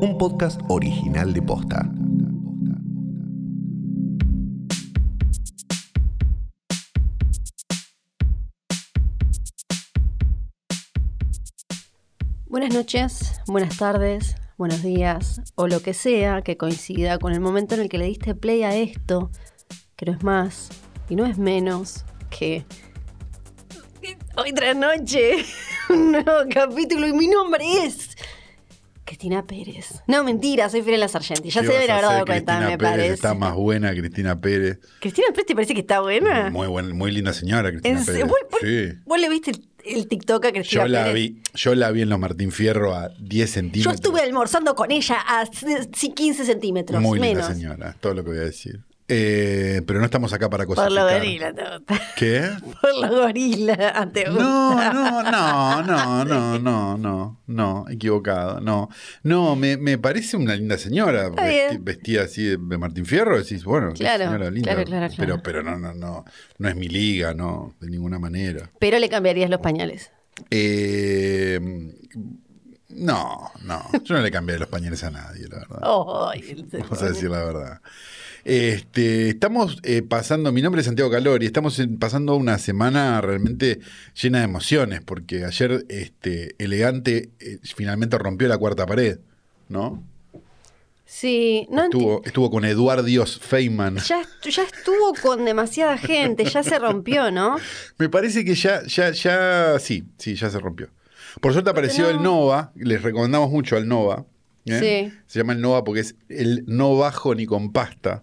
un podcast original de Posta. Buenas noches, buenas tardes, buenos días o lo que sea que coincida con el momento en el que le diste play a esto, que no es más y no es menos que hoy tras noche un nuevo capítulo y mi nombre es Cristina Pérez. No, mentira, soy Fiorella Sargenti. Ya ¿Qué se debe haber dado cuenta, Cristina me Pérez? parece. Está más buena Cristina Pérez. ¿Cristina Pérez te parece que está buena? Muy buena, muy linda señora Cristina ¿En Pérez. ¿Vos, vos- Sí. vos le viste el, el TikTok a Cristina Yo la Pérez? vi, yo la vi en los Martín Fierro a 10 Yo centímetros. estuve almorzando con ella a c- c- 15 centímetros, Muy linda señora, todo lo que voy a decir. Eh, pero no estamos acá para Por cosificar. lo gorila te gusta. ¿Qué? Por lo gorila te gusta. No, no, no, no, no, no, no, no, equivocado, no. No, me, me parece una linda señora, vesti- vestida así de, Martín Fierro, decís, bueno, Claro, señora linda. claro, claro. Pero, pero no, no, no, no es mi liga, no, de ninguna manera. Pero le cambiarías los pañales. Eh, no, no, yo no le cambié los pañales a nadie, la verdad. El Vamos a decir la verdad. Este, estamos eh, pasando, mi nombre es Santiago Calori, estamos en- pasando una semana realmente llena de emociones, porque ayer este, Elegante eh, finalmente rompió la cuarta pared, ¿no? Sí, no estuvo, estuvo con Eduardios Feynman. ya, ya estuvo con demasiada gente, ya se rompió, ¿no? Me parece que ya, ya, ya, sí, sí, ya se rompió. Por suerte apareció no? el Nova, les recomendamos mucho al Nova. ¿eh? Sí. Se llama el Nova porque es el no bajo ni con pasta.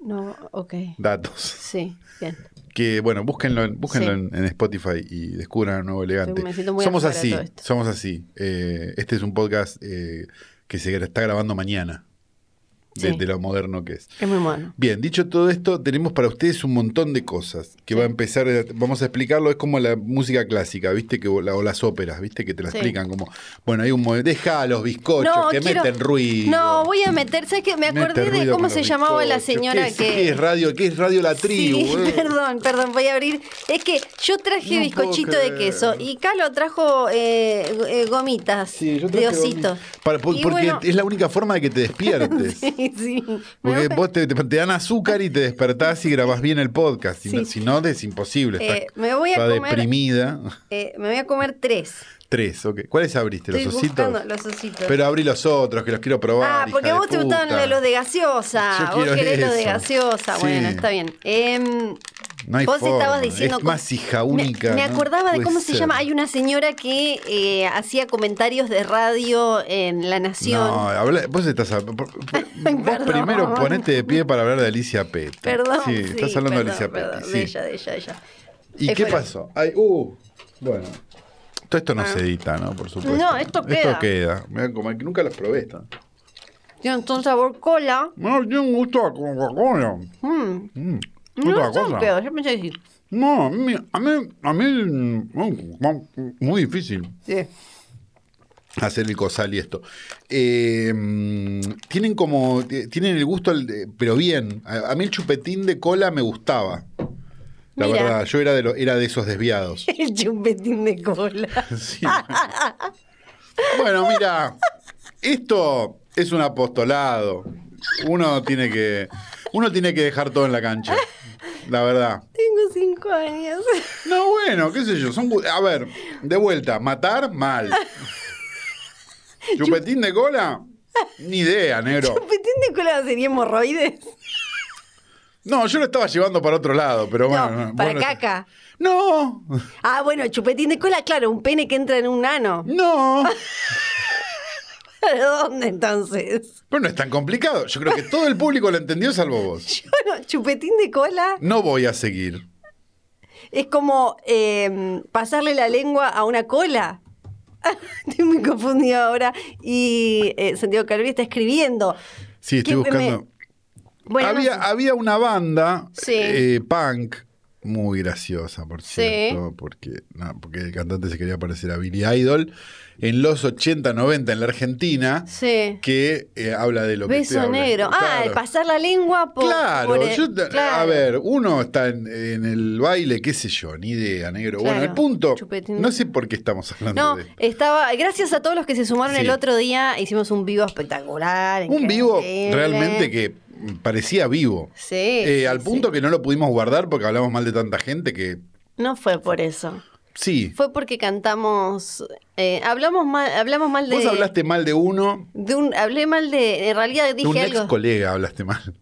No, ok. Datos. Sí, bien. Que bueno, búsquenlo, en- búsquenlo Sí. en, en Spotify y descubran el nuevo elegante. Me siento muy somos así, somos así. Eh, este es un podcast eh, que se está grabando mañana, de, Sí. de lo moderno que es. Es muy bueno. Bien, dicho todo esto, tenemos para ustedes un montón de cosas que va a empezar, eh, vamos a explicarlo, es como la música clásica, ¿viste? Que, o, la- o las óperas, ¿viste? Que te la Sí. explican como, bueno, hay un deja a los bizcochos, No, que quiero- meten ruido. No, voy a meter, ¿sabes qué? Me acordé de cómo se llamaba la señora ¿Qué es, que... ¿Qué es radio? ¿Qué es radio La Tribu? Sí, eh? perdón, perdón, voy a abrir. Es que yo traje No bizcochito de queso y Calo trajo eh, eh, gomitas Sí, yo de traje osito. gomi- Para- porque bueno, es la única forma de que te despiertes. sí. Porque Me- vos te, te- te dan azúcar y te despertás y grabás bien el podcast. Si, no, Sí. si no, es imposible. Eh, Estás, me voy a estás comer- deprimida. eh, me voy a comer tres. Tres, ok. ¿Cuáles abriste? ¿Los Estoy ositos? los ositos. Pero abrí los otros, que los quiero probar. ah, hija porque de a vos te gustaban puta. los de gaseosa. Yo Vos querés los de eso. gaseosa. Sí. Bueno, está bien. Em, No hay Vos forma. estabas diciendo. Es más hija única. Me, acordaba de cómo se llama. Hay una señora que eh, hacía comentarios de radio en La Nación. No, habla- vos estás. por- vos primero ponete de pie para hablar de Alicia Peta. Perdón. Sí, estás hablando perdón, de Alicia Peta. De sí. ella, de ella, de ella. ¿Y Ahí qué fuera. pasó? Ay, uh, bueno. Todo esto no Ah. se edita, ¿no? Por supuesto. No, esto queda. Esto queda. Mirá, como que nunca los probé. Tiene un sabor cola. No, tiene un gusto a Coca-Cola. Mm. Mm, No, otra no son cosa. peor, yo pensé decir. No, a mí, a mí, a mí, mm, muy difícil Sí. hacer el cosal y esto. Eh, mm, tienen como, t- tienen el gusto, pero bien. A, a mí el chupetín de cola me gustaba. La Mira. verdad, yo era de, lo- era de esos desviados. El chupetín de cola. Sí. Bueno, mira, esto es un apostolado. Uno tiene que, uno tiene que dejar todo en la cancha. La verdad. Tengo cinco años. No, bueno, qué sé yo. Son, a ver, de vuelta, matar mal. Chupetín de cola, ni idea, negro. ¿Chupetín de cola sería hemorroides? No, yo lo estaba llevando para otro lado, pero bueno. no, para bueno. caca. No, Ah, bueno, chupetín de cola, claro, un pene que entra en un ano. no. ¿Para dónde entonces? Pero no es tan complicado. Yo creo que todo el público lo entendió salvo vos. Bueno, chupetín de cola No voy a seguir. es como eh, pasarle la lengua a una cola. Estoy muy confundida ahora. Y eh, Santiago Calori está escribiendo. Sí, estoy me- buscando. No había, sé. había una banda Sí. eh, punk muy graciosa, por Sí. cierto, porque, no, porque el cantante se quería parecer a Billy Idol en los 80, 90 en la Argentina, Sí. que eh, habla de lo que estoy Beso negro. Ah, el pasar la lengua por. Claro, por el- yo- a ver, uno está en, en el baile, qué sé yo, ni idea, negro. Bueno, el punto, chupetín. no sé por qué estamos hablando No, de esto. estaba. Gracias a todos los que se sumaron Sí. el otro día, hicimos un vivo espectacular. Un vivo realmente que parecía vivo. Sí. Eh, al sí. punto que no lo pudimos guardar porque hablamos mal de tanta gente que No fue por eso. Sí. Fue porque cantamos. eh, hablamos mal, hablamos mal de. Vos hablaste mal de uno, de un, hablé mal de. En realidad de dije un algo. ex colega hablaste mal.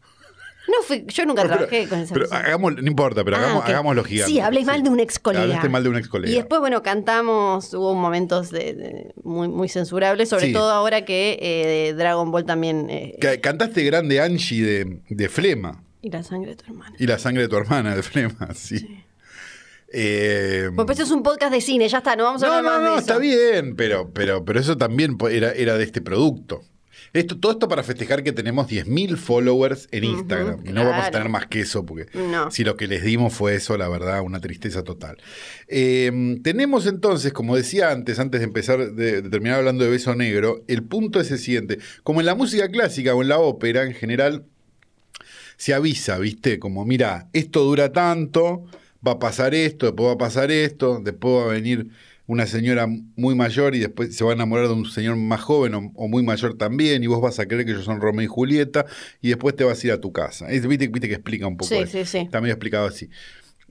No fui, yo nunca Pero- trabajé con esa Pero persona. hagamos, no importa, pero Ah, hagamos, ok. hagámoslo gigante. Sí, hablé mal de un ex colega. Hablaste mal de un ex colega. Y después, bueno, cantamos, hubo momentos de- de- muy, muy censurables, sobre Sí. todo ahora que eh, Dragon Ball también. eh, Ca- Cantaste grande Angie de, de Flema y la sangre de tu hermana. y la sangre de tu hermana de Flema, sí. Eh, pues esto es un podcast de cine, ya está, no vamos a no, hablar no, más de no, eso. está bien, pero, pero, pero eso también era, era de este producto. Esto, todo esto para festejar que tenemos 10.000 followers en Instagram. y no vamos a tener más que eso, porque No. si lo que les dimos fue eso, la verdad, una tristeza total. Eh, tenemos entonces, como decía antes, antes de empezar, de, de terminar hablando de Beso Negro, el punto es el siguiente. Como en la música clásica o en la ópera en general, se avisa, ¿viste? Como, mira, esto dura tanto, va a pasar esto, después va a pasar esto, después va a venir una señora muy mayor y después se va a enamorar de un señor más joven o, o muy mayor también y vos vas a creer que ellos son Romeo y Julieta y después te vas a ir a tu casa. Es- ¿Viste, viste que explica un poco Sí, eso? sí, sí. Está medio explicado así.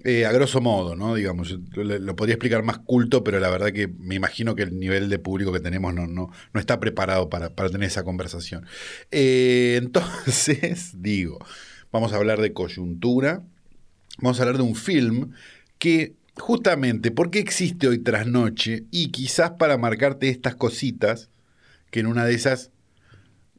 Eh, a grosso modo, ¿no? Digamos, yo lo, lo podría explicar más culto, pero la verdad que me imagino que el nivel de público que tenemos no, no, no está preparado para, para tener esa conversación. Eh, entonces, digo, vamos a hablar de coyuntura, vamos a hablar de un film que justamente, ¿por qué existe hoy tras noche? Y quizás para marcarte estas cositas, que en una de esas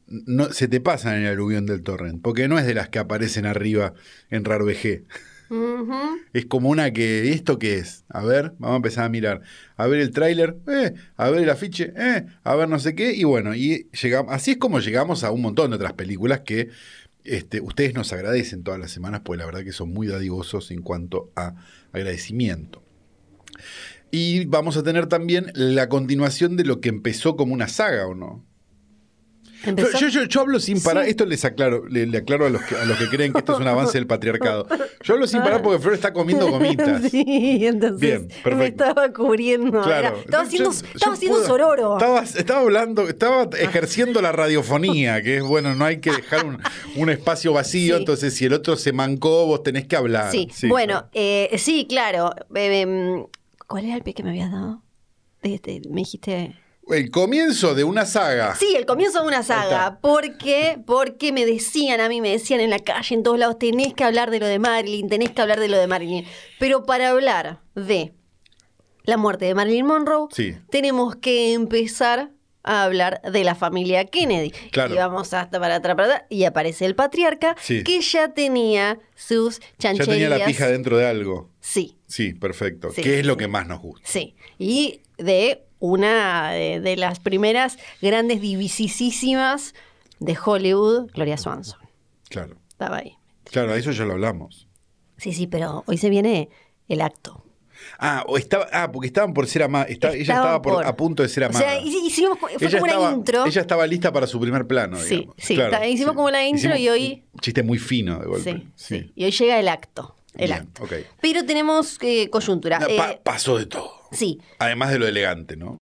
no, se te pasan en el aluvión del torrent, porque no es de las que aparecen arriba en RARVG. Ujú. Es como una que, ¿esto qué es? A ver, vamos a empezar a mirar. A ver el tráiler, eh, a ver el afiche, eh, a ver no sé qué. Y bueno, y llegamos, así es como llegamos a un montón de otras películas que este, ustedes nos agradecen todas las semanas, pues la verdad que son muy dadivosos en cuanto a agradecimiento. Y vamos a tener también la continuación de lo que empezó como una saga, ¿o no? Yo, yo, yo- hablo sin parar, Sí. esto les aclaro, le, le aclaro a los, que, a los que creen que esto es un avance del patriarcado. Yo hablo sin parar porque Flor está comiendo gomitas. Sí, entonces Bien, perfecto. me estaba cubriendo. Claro. era- estaba haciendo, estaba haciendo sororo. Estaba, estaba hablando, estaba ejerciendo la radiofonía, que es bueno, no hay que dejar un, un espacio vacío, Sí. entonces si el otro se mancó, vos tenés que hablar. Sí, bueno, eh, sí, claro. Eh, em, ¿Cuál era el pie que me habías dado? Este, me dijiste. El comienzo de una saga. Sí, el comienzo de una saga. ¿Por qué? Porque me decían a mí, me decían en la calle, en todos lados, tenés que hablar de lo de Marilyn, tenés que hablar de lo de Marilyn. Pero para hablar de la muerte de Marilyn Monroe, Sí. tenemos que empezar a hablar de la familia Kennedy. Claro. Y vamos hasta para atrás, para atrás, y aparece el patriarca, Sí. que ya tenía sus Ya chancherías. tenía la pija dentro de algo. Sí, Sí, perfecto. Sí, ¿Qué es lo que más nos gusta? Sí, y de una de, de las primeras grandes divisísimas de Hollywood, Gloria Swanson. Claro. Estaba ahí. Claro, a eso ya lo hablamos. Sí, sí, pero hoy se viene el acto. Ah, o estaba, ah, porque estaban por ser amadas. ella Estaban estaba por- por- a punto de ser O amada. sea, hici- hicimos, fue ella, como una estaba, intro. ella estaba lista para su primer plano. Sí, sí, está- hicimos como la intro Hicimos y hoy- Un chiste muy fino de golpe. Sí, sí. Y hoy llega el acto. El Bien, acto. ok. Pero tenemos eh, coyuntura. No, pa- Eh, pasó de todo. sí, Además de lo elegante, ¿no?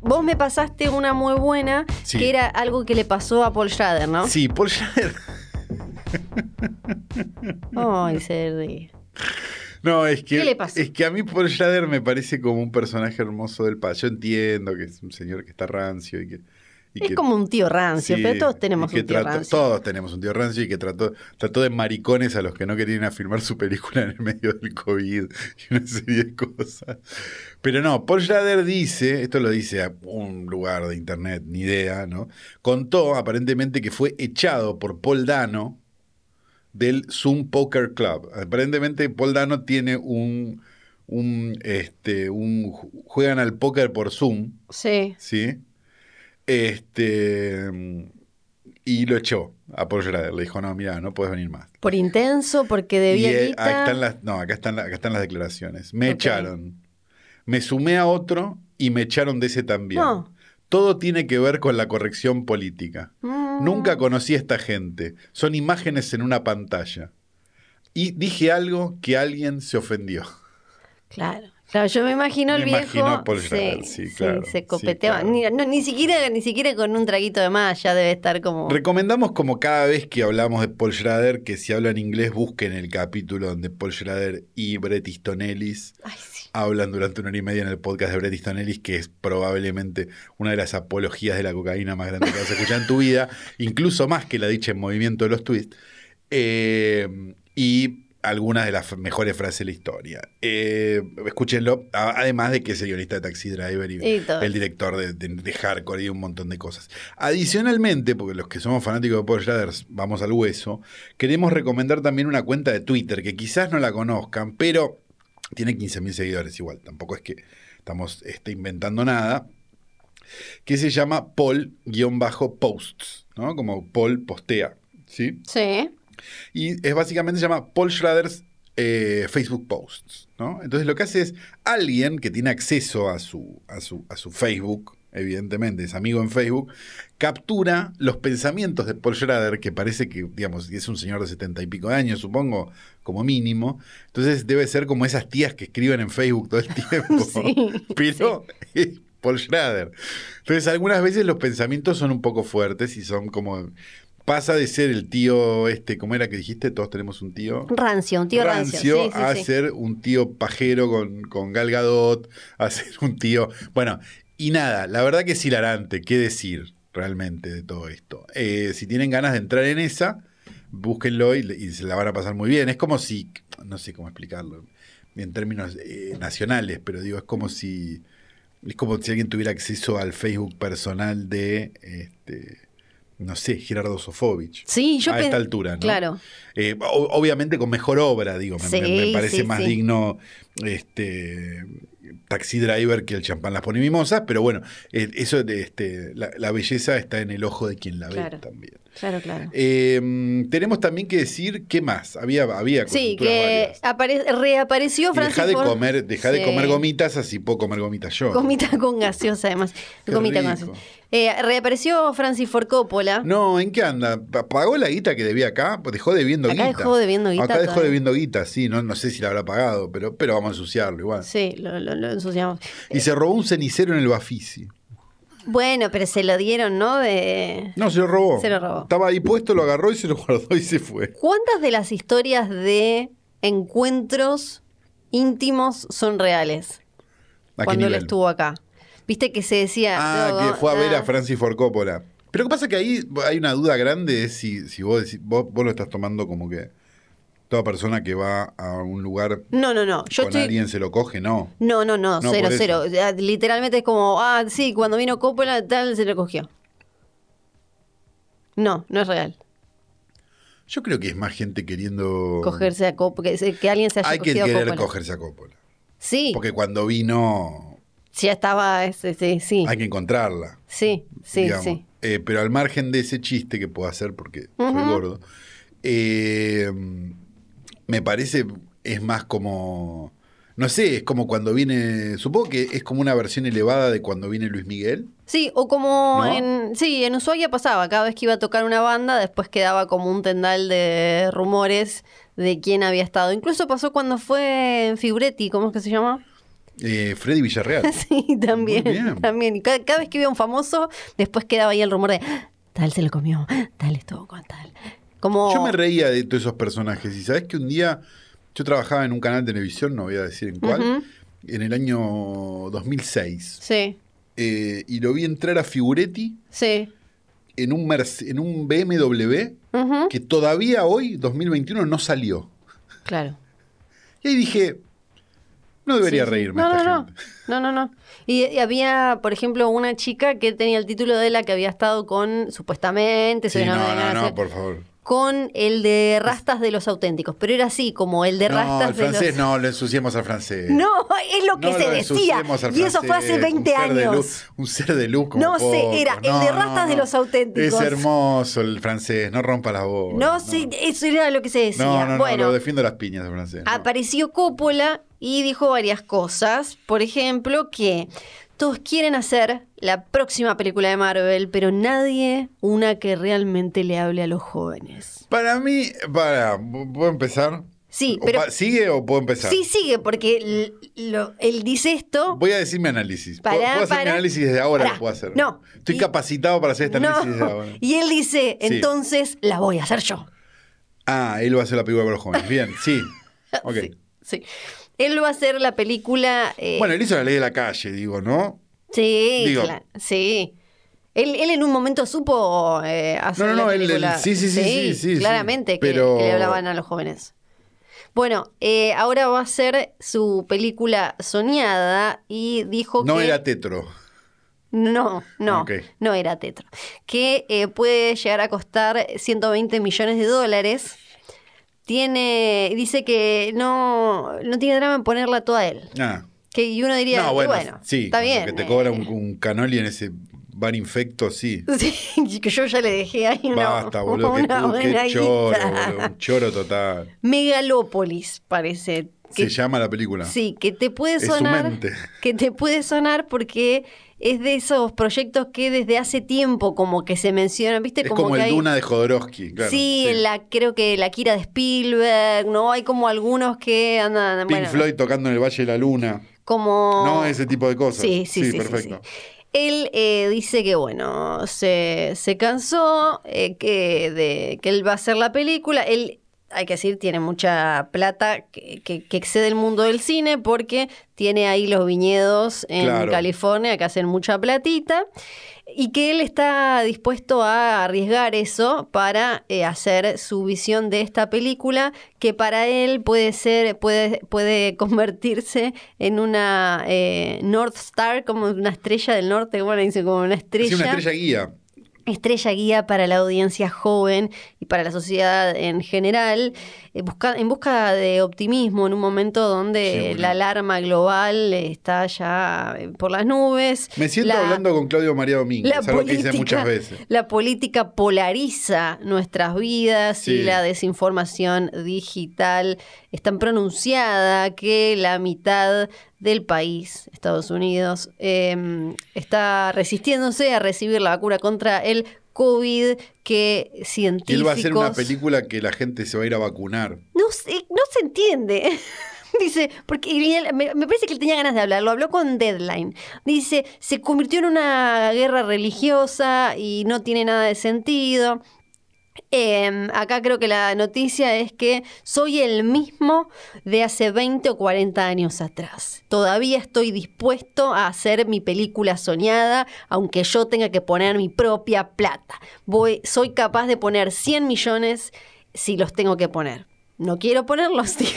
vos me pasaste una muy buena, Sí. que era algo que le pasó a Paul Schrader, ¿no? Sí, Paul Schrader. Ay, se ríe. No, es que, ¿Qué le pasó? es que a mí Paul Schrader me parece como un personaje hermoso del país. Yo entiendo que es un señor que está rancio y que. Y Es que- como un tío rancio, sí, pero todos tenemos un tío trató- rancio. Todos tenemos un tío rancio y que trató, trató de maricones a los que no querían ir a filmar su película en el medio del COVID y una serie de cosas. Pero no, Paul Schrader dice, esto lo dice a un lugar de internet, ni idea, ¿no? Contó aparentemente que fue echado por Paul Dano del Zoom Poker Club. Aparentemente Paul Dano tiene un, un, este, un, juegan al póker por Zoom, Sí. ¿sí? Este, y lo echó a Paul Schrader. Le dijo, no, mira, no puedes venir más. Por intenso, porque debía eh, guita. acá están las, no, acá están, la- acá están las declaraciones. Me echaron. Me sumé a otro y me echaron de ese también. No. Todo tiene que ver con la corrección política. Mm. Nunca conocí a esta gente. Son imágenes en una pantalla. Y dije algo que alguien se ofendió. Claro. Claro, yo me imagino el Me viejo. imagino a Paul Schrader, sí, claro, se sí, copeteaba. claro. Ni, no, ni siquiera, ni siquiera con un traguito de más, ya debe estar como. Recomendamos como cada vez que hablamos de Paul Schrader que si hablan inglés busquen el capítulo donde Paul Schrader y Bret Easton Ellis Ay, sí. hablan durante una hora y media en el podcast de Bret Easton Ellis, que es probablemente una de las apologías de la cocaína más grande que vas a escuchar en tu vida, incluso más que la dicha en movimiento de los twists. Eh, y algunas de las mejores frases de la historia. Eh, escúchenlo, además de que es el guionista de Taxi Driver y, el director de, de- de Hardcore y un montón de cosas. Adicionalmente, porque los que somos fanáticos de Paul Schrader vamos al hueso, queremos recomendar también una cuenta de Twitter que quizás no la conozcan, pero tiene 15.000 seguidores igual, tampoco es que estamos este, inventando nada, que se llama Paul-Posts, ¿no? Como Paul postea, ¿sí? Sí. Y es básicamente se llama Paul Schrader's eh, Facebook Posts. ¿no? Entonces lo que hace es alguien que tiene acceso a su, a su, a su Facebook, evidentemente, es amigo en Facebook, captura los pensamientos de Paul Schrader, que parece que, digamos, es un señor de setenta y pico de años, supongo, como mínimo. Entonces debe ser como esas tías que escriben en Facebook todo el tiempo. Sí, Pero es Paul Schrader. Entonces algunas veces los pensamientos son un poco fuertes y son como... Pasa de ser el tío, este, ¿cómo era que dijiste? Todos tenemos un tío. Rancio, un tío rancio. Sí, sí, a sí. ser un tío pajero con, con Gal Gadot, a ser un tío. Bueno, y nada, la verdad que es hilarante, qué decir realmente de todo esto. Eh, si tienen ganas de entrar en esa, búsquenlo y, y se la van a pasar muy bien. Es como si, no sé cómo explicarlo en términos eh, nacionales, pero digo, es como si. Es como si alguien tuviera acceso al Facebook personal de. Este, no sé, Gerardo Sofovich. Sí, yo a esta altura, ¿no? Claro. Eh, obviamente con mejor obra, digo, me, Sí, me- me parece sí, más sí. digno este Taxi Driver que el champán las pone mimosas, pero bueno, eh, eso de este, la, la belleza está en el ojo de quien la Claro. ve también. Claro, claro. Eh, tenemos también que decir qué más. Había, había Sí, que reapareció Francis deja de Ford- comer, deja de comer gomitas, así puedo comer gomitas yo. Gomita con gaseosa, además. Qué Gomita con rico. gaseosa. Eh, reapareció Francis Ford Coppola. No, ¿en qué anda? Pa- ¿Pagó la guita que debía acá? Pues dejó debiendo Acá guita. dejó debiendo guita Acá dejó debiendo guita, sí. No, no sé si la habrá pagado, pero, pero vamos a ensuciarlo igual. Sí, lo, lo- lo ensuciamos. Y se robó un cenicero en el Bafisi. Bueno, pero se lo dieron, ¿no? De... No, se lo robó. Se lo robó. Estaba ahí puesto, lo agarró y se lo guardó y se fue. ¿Cuántas de las historias de encuentros íntimos son reales? ¿A qué Cuando él estuvo acá. Viste que se decía. Ah, no, que fue a ver a Francis Ford Coppola. Pero lo que pasa es que ahí hay una duda grande de si, si vos, decís- vos, vos lo estás tomando como que toda persona que va a un lugar No, no, no. Yo con estoy. alguien se lo coge, no. No, no, no, No, cero, cero. Literalmente es como, ah, sí, cuando vino Coppola, tal, se lo cogió. No, no es real. Yo creo que es más gente queriendo... Cogerse a Coppola, que, que alguien se haya. Hay que a querer cogerse a Coppola. Sí, Porque cuando vino ya estaba, ese, sí, sí, hay que encontrarla. sí, sí, digamos. sí. Eh, pero al margen de ese chiste que puedo hacer porque soy gordo, eh, me parece es más como, no sé, es como cuando viene, supongo que es como una versión elevada de cuando viene Luis Miguel. Sí, o como ¿No? en. Sí, en Ushuaia pasaba. Cada vez que iba a tocar una banda, después quedaba como un tendal de rumores de quién había estado. Incluso pasó cuando fue en Figuretti, ¿cómo es que se llama? Eh, Freddy Villarreal. Sí, también. También. Y cada, cada vez que iba un famoso, después quedaba ahí el rumor de "Ah, tal se lo comió, tal estuvo con tal. Como. Yo me reía de todos esos personajes y sabes que un día yo trabajaba en un canal de televisión, no voy a decir en cuál, en el año 2006. Sí, eh, y lo vi entrar a Figuretti sí. en un, Merce- en un BMW que todavía hoy, 2021, no salió. Claro. Y ahí dije, no debería Sí, reírme No, esta no, no. gente. No, no, no. Y, y había, por ejemplo, una chica que tenía el título de la que había estado con, supuestamente, Sí, no, no, desgracia, no, por favor. Con el de rastas de los auténticos, pero era así, como el de No, rastas el de francés los... no, lo ensuciamos al francés. No, es lo que No se lo decía. ensuciemos al Y eso fue hace francés, 20 un ser de años. luz- un ser de luz como No sé, poco. era el de rastas de los auténticos. Es hermoso el francés, no rompa la voz. No sé, eso era lo que se decía. No, no, no, bueno, lo defiendo las piñas del francés. apareció Coppola y dijo varias cosas. Por ejemplo, que todos quieren hacer la próxima película de Marvel, pero nadie una que realmente le hable a los jóvenes. Para mí, para, ¿puedo empezar? Sí, O pero ¿Sigue o puedo empezar? sí sigue, porque lo- él dice esto. Voy a decir mi análisis. ¿Puedo, Pará, puedo hacer mi análisis desde ahora? Lo puedo hacer. No. Estoy Y- capacitado para hacer este No. análisis desde ahora. Y él dice, Sí. entonces la voy a hacer yo. Ah, él va a hacer la película con los jóvenes. Bien, sí. Ok. Sí, sí. Él va a hacer la película. eh, Bueno, él hizo la ley de la calle, digo, ¿no? sí, digo- cla- sí. Él, él en un momento supo eh, hacer No, no, la no, él- él- película. sí, sí, sí, sí, sí, sí. claramente que- Pero- que, le hablaban a los jóvenes. Bueno, eh, ahora va a ser su película soñada y dijo No que era tetro. no, no, Ok. no era Tetro. Que eh, puede llegar a costar 120 millones de dólares. Tiene, dice que no, no tiene drama en ponerla toda él. Ah. Que, y uno diría, No, bueno, bueno, sí. está bien. Que te cobra un, eh, un canoli en ese bar infecto, sí. Sí, que yo ya le dejé ahí una, Basta, boludo. Una buena choro, boludo. Un choro total. Megalópolis, parece. Que, Se llama la película. Sí, que te puede Es su sonar. mente. Que te puede sonar porque es de esos proyectos que desde hace tiempo como que se mencionan, ¿viste? Es como, que el hay- Duna de Jodorowsky, claro. sí, la, creo que la Kira de Spielberg, ¿no? Hay como algunos que andan. Pink bueno, Floyd tocando en el Valle de la Luna. como. No, ese tipo de cosas. Sí, sí, sí. sí, perfecto. sí. Él eh, dice que, bueno, se, se cansó, eh, que, de, que él va a hacer la película. Él, hay que decir, tiene mucha plata que, que- que excede el mundo del cine porque tiene ahí los viñedos en Claro. California que hacen mucha platita. Y que él está dispuesto a arriesgar eso para eh, hacer su visión de esta película, que para él puede ser, puede, puede convertirse en una eh, North Star, como una estrella del norte, bueno, dice como una estrella. Sí, una estrella guía. Estrella guía para la audiencia joven y para la sociedad en general, busca- en busca de optimismo en un momento donde Sí, la alarma global está ya eh, por las nubes. Me siento La- hablando con Claudio María Domínguez, la algo que política- muchas veces. La política polariza nuestras vidas y la desinformación digital es tan pronunciada que la mitad del país, Estados Unidos, eh, está resistiéndose a recibir la vacuna contra el COVID que científicos... él va a hacer una película que la gente se va a ir a vacunar. No, no se entiende. Dice, porque me, me parece que él tenía ganas de hablar, lo habló con Deadline. Dice, se convirtió en una guerra religiosa y no tiene nada de sentido. Eh, acá creo que la noticia es que soy el mismo de hace 20 o 40 años atrás. Todavía estoy dispuesto a hacer mi película soñada, aunque yo tenga que poner mi propia plata. Soy capaz de poner 100 millones si los tengo que poner. No quiero ponerlos, digo,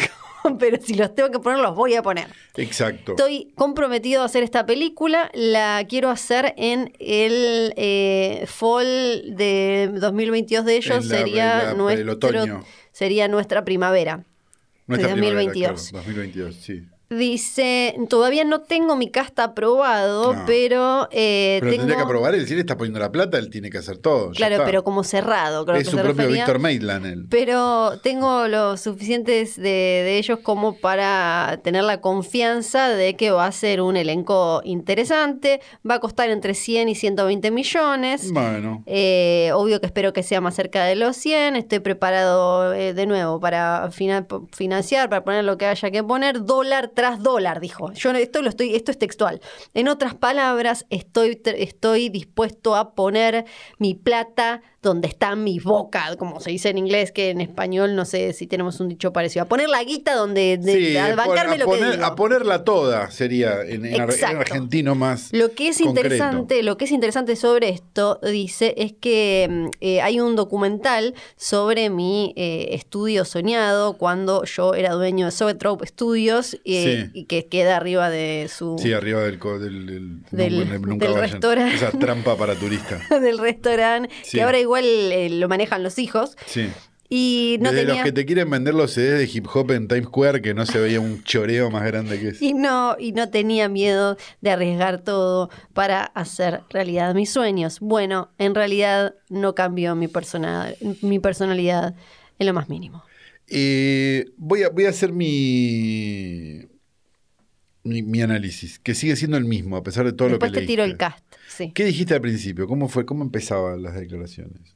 pero si los tengo que poner, los voy a poner. Exacto. Estoy comprometido a hacer esta película. La quiero hacer en el eh, fall de 2022 de ellos. La- sería, la- el nuestro, otoño. sería nuestra primavera. Nuestra de primavera, 2022. claro, 2022, sí. Dice, todavía no tengo mi casta aprobado, No. pero, eh, Pero tengo... tendría que aprobar él. Si él está poniendo la plata, él tiene que hacer todo. Claro, pero como cerrado, creo es que su se propio refería. Víctor Maitland él. Pero tengo los suficientes de, de ellos como para tener la confianza de que va a ser un elenco interesante. Va a costar entre 100 y 120 millones. Bueno. Eh, obvio que espero que sea más cerca de los 100. Estoy preparado eh, de nuevo para fina- financiar, para poner lo que haya que poner, dólar tras dólar, dijo. Yo esto lo estoy, esto es textual. En otras palabras, estoy, estoy dispuesto a poner mi plata donde está mi boca, como se dice en inglés, que en español no sé si tenemos un dicho parecido. A poner la guita donde de, Sí, a bancarme lo que digo. a ponerla toda sería en, argentino más. Lo que es concreto. interesante, lo que es interesante sobre esto, dice, es que mm, eh, hay un documental sobre mi eh, estudio soñado cuando yo era dueño de Zoetrope Studios eh, Sí. y que queda arriba de su Sí, arriba del, del, del- Del- nunca vayan. restaurante. Esa trampa para turistas. del restaurante, Sí. que ahora igual igual eh, lo manejan los hijos. Sí. Y no Desde tenía. los que te quieren vender los CDs de hip hop en Times Square, que no se veía un choreo más grande que ese. Y no, y no tenía miedo de arriesgar todo para hacer realidad mis sueños. Bueno, en realidad no cambió mi, persona, mi personalidad en lo más mínimo. Eh, voy, a, voy a hacer mi, mi, mi análisis, que sigue siendo el mismo, a pesar de todo Después lo que te tiro el cast, sí. ¿Qué dijiste al principio? ¿Cómo fue? ¿Cómo empezaban las declaraciones?